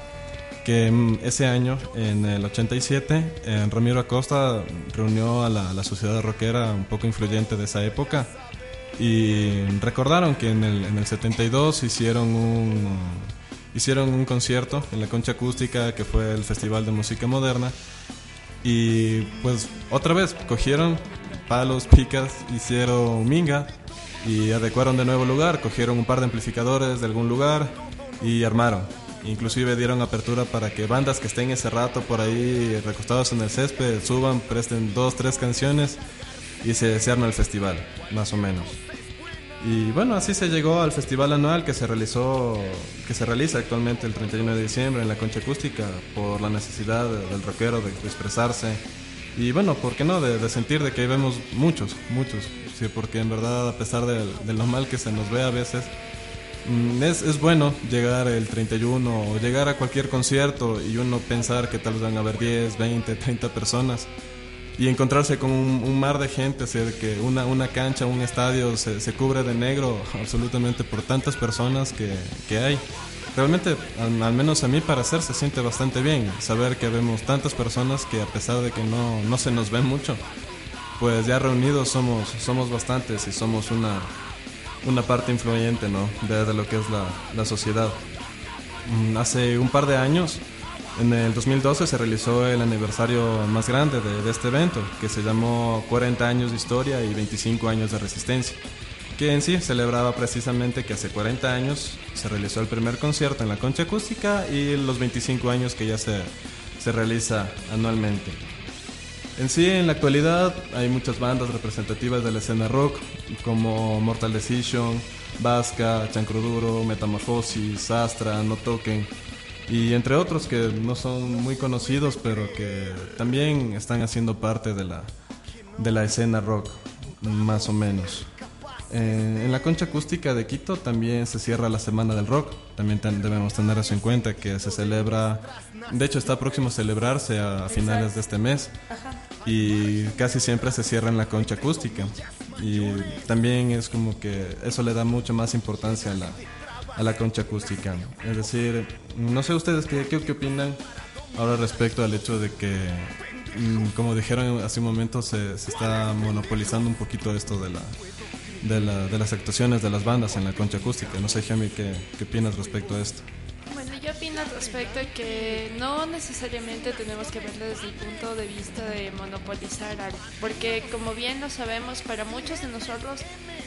que mm, ese año, en el 87, eh, Ramiro Acosta reunió a la, la sociedad rockera un poco influyente de esa época y recordaron que en el, en el 72 hicieron un, hicieron un concierto en la Concha Acústica, que fue el Festival de Música Moderna, y pues otra vez cogieron palos, picas, hicieron minga y adecuaron de nuevo el lugar, cogieron un par de amplificadores de algún lugar y armaron. Inclusive dieron apertura para que bandas que estén ese rato por ahí recostados en el césped suban, presten dos, tres canciones y se, se el festival, más o menos. Y bueno, así se llegó al festival anual que se realizó, que se realiza actualmente el 31 de diciembre en la Concha Acústica por la necesidad del rockero de, expresarse y bueno, ¿por qué no? De, de, sentir de que vemos muchos, muchos, sí, porque en verdad a pesar de, de lo mal que se nos ve a veces, mm, es, es, bueno llegar el 31 o llegar a cualquier concierto y uno pensar que tal vez van a haber 10, 20, 30 personas y encontrarse con un, un, mar de gente, o sea, que una, una cancha, un estadio se, se, cubre de negro absolutamente por tantas personas que, que hay. Realmente, al, al, menos a mí para hacer, se siente bastante bien saber que vemos tantas personas que a pesar de que no, no se nos ven mucho, pues ya reunidos somos, somos bastantes y somos una, una parte influyente ¿no? de, de lo que es la, la sociedad. Mm, hace un par de años en el 2012 se realizó el aniversario más grande de, este evento, que se llamó 40 años de historia y 25 años de resistencia, que en sí celebraba precisamente que hace 40 años se realizó el primer concierto en la concha acústica y los 25 años que ya se, se realiza anualmente. En sí, en la actualidad hay muchas bandas representativas de la escena rock, como Mortal Decision, Vasca, Chancroduro, Metamorfosis, Astra, No Token, y entre otros que no son muy conocidos, pero que también están haciendo parte de la, de la escena rock, más o menos. Eh, en la concha acústica de Quito también se cierra la Semana del Rock. También debemos tener eso en cuenta, que se celebra, de hecho está próximo a celebrarse a finales de este mes. Y casi siempre se cierra en la concha acústica. Y también es como que eso le da mucho más importancia a la, a la concha acústica. Es decir, no sé ustedes qué, qué, opinan ahora respecto al hecho de que, mm, como dijeron hace un momento, se, se, está monopolizando un poquito esto de, la, de, la, de las actuaciones de las bandas en la concha acústica. No sé, Jamie, ¿qué, qué opinas respecto a esto? Opino al respecto que no necesariamente tenemos que verlo desde el punto de vista de monopolizar algo, porque como bien lo sabemos, para muchos de nosotros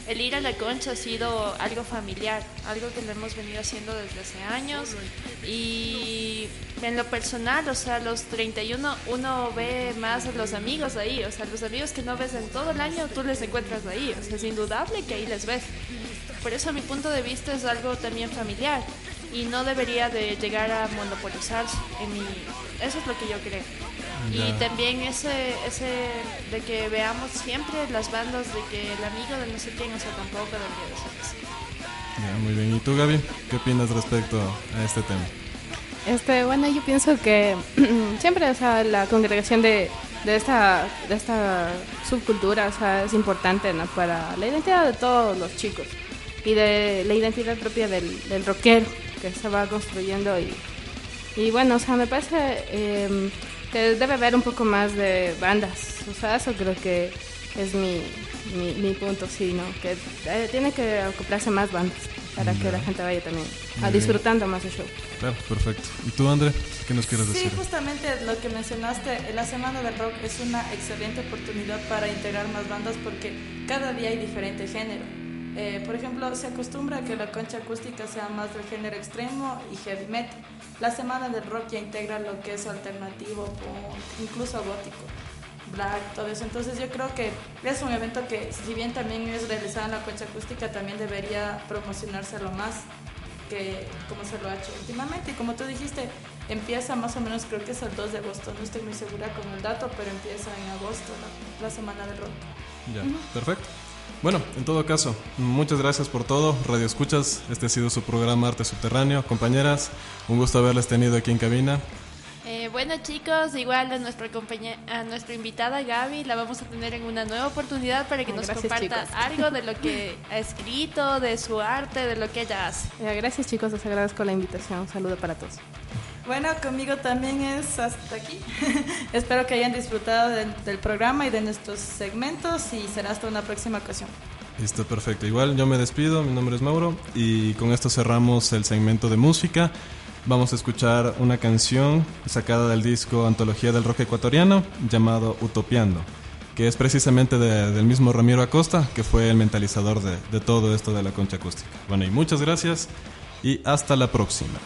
el ir a la concha ha sido algo familiar, algo que lo hemos venido haciendo desde hace años y en lo personal, o sea, los 31 uno ve más a los amigos ahí, o sea, los amigos que no ves en todo el año, tú les encuentras ahí, o sea, es indudable que ahí les ves. Por eso a mi punto de vista es algo también familiar y no debería de llegar a monopolizarse. En mi, eso es lo que yo creo. Y también ese, ese de que veamos siempre las bandas de que el amigo de no sé quién, o sea, tampoco debería de ser así. Ya, muy bien. ¿Y tú, Gaby? ¿Qué opinas respecto a este tema? Este, bueno, yo pienso que <clears throat> siempre, o sea, la congregación de, de, esta, de esta subcultura, o sea, es importante, ¿no? Para la identidad de todos los chicos y de la identidad propia del, del rockero que se va construyendo y, y bueno, o sea, me parece eh, que debe haber un poco más de bandas, o sea, eso creo que, es mi, mi, mi punto, sí, ¿no? Que eh, tiene que acoplarse más bandas para que la gente vaya también a disfrutando más el show. Claro, perfecto. ¿Y tú, André? ¿Qué nos quieres Sí, decir? justamente lo que mencionaste, la Semana del Rock es una excelente oportunidad para integrar más bandas porque cada día hay diferente género. Eh, por ejemplo, se acostumbra a que la concha acústica sea más del género extremo y heavy metal. La Semana del Rock ya integra lo que es alternativo, punk, incluso gótico, black, todo eso. Entonces yo creo que es un evento que, si bien también es realizado en la concha acústica, también debería promocionárselo más que como se lo ha hecho últimamente. Y como tú dijiste, empieza más o menos, creo que es el 2 de agosto, no estoy muy segura con el dato, pero empieza en agosto la, la semana del rock. Ya, perfecto. Bueno, en todo caso, muchas gracias por todo. Radio Escuchas, este ha sido su programa Arte Subterráneo. Compañeras, un gusto haberles tenido aquí en cabina. Eh, bueno chicos, igual a nuestra compañera, a nuestra invitada Gaby la vamos a tener en una nueva oportunidad para que Ah, nos gracias, comparta chicos. algo de lo que <laughs> ha escrito, de su arte, de lo que ella hace. Eh, gracias chicos, les agradezco la invitación. Un saludo para todos. Bueno, conmigo también es hasta aquí. <laughs> Espero que hayan disfrutado de- del programa y de nuestros segmentos y será hasta una próxima ocasión. Listo, perfecto. Igual yo me despido, mi nombre es Mauro y con esto cerramos el segmento de música. Vamos a escuchar una canción sacada del disco Antología del Rock Ecuatoriano llamado Utopiando, que es precisamente de- del mismo Ramiro Acosta, que fue el mentalizador de, de todo esto de la concha acústica. Bueno, y muchas gracias y hasta la próxima.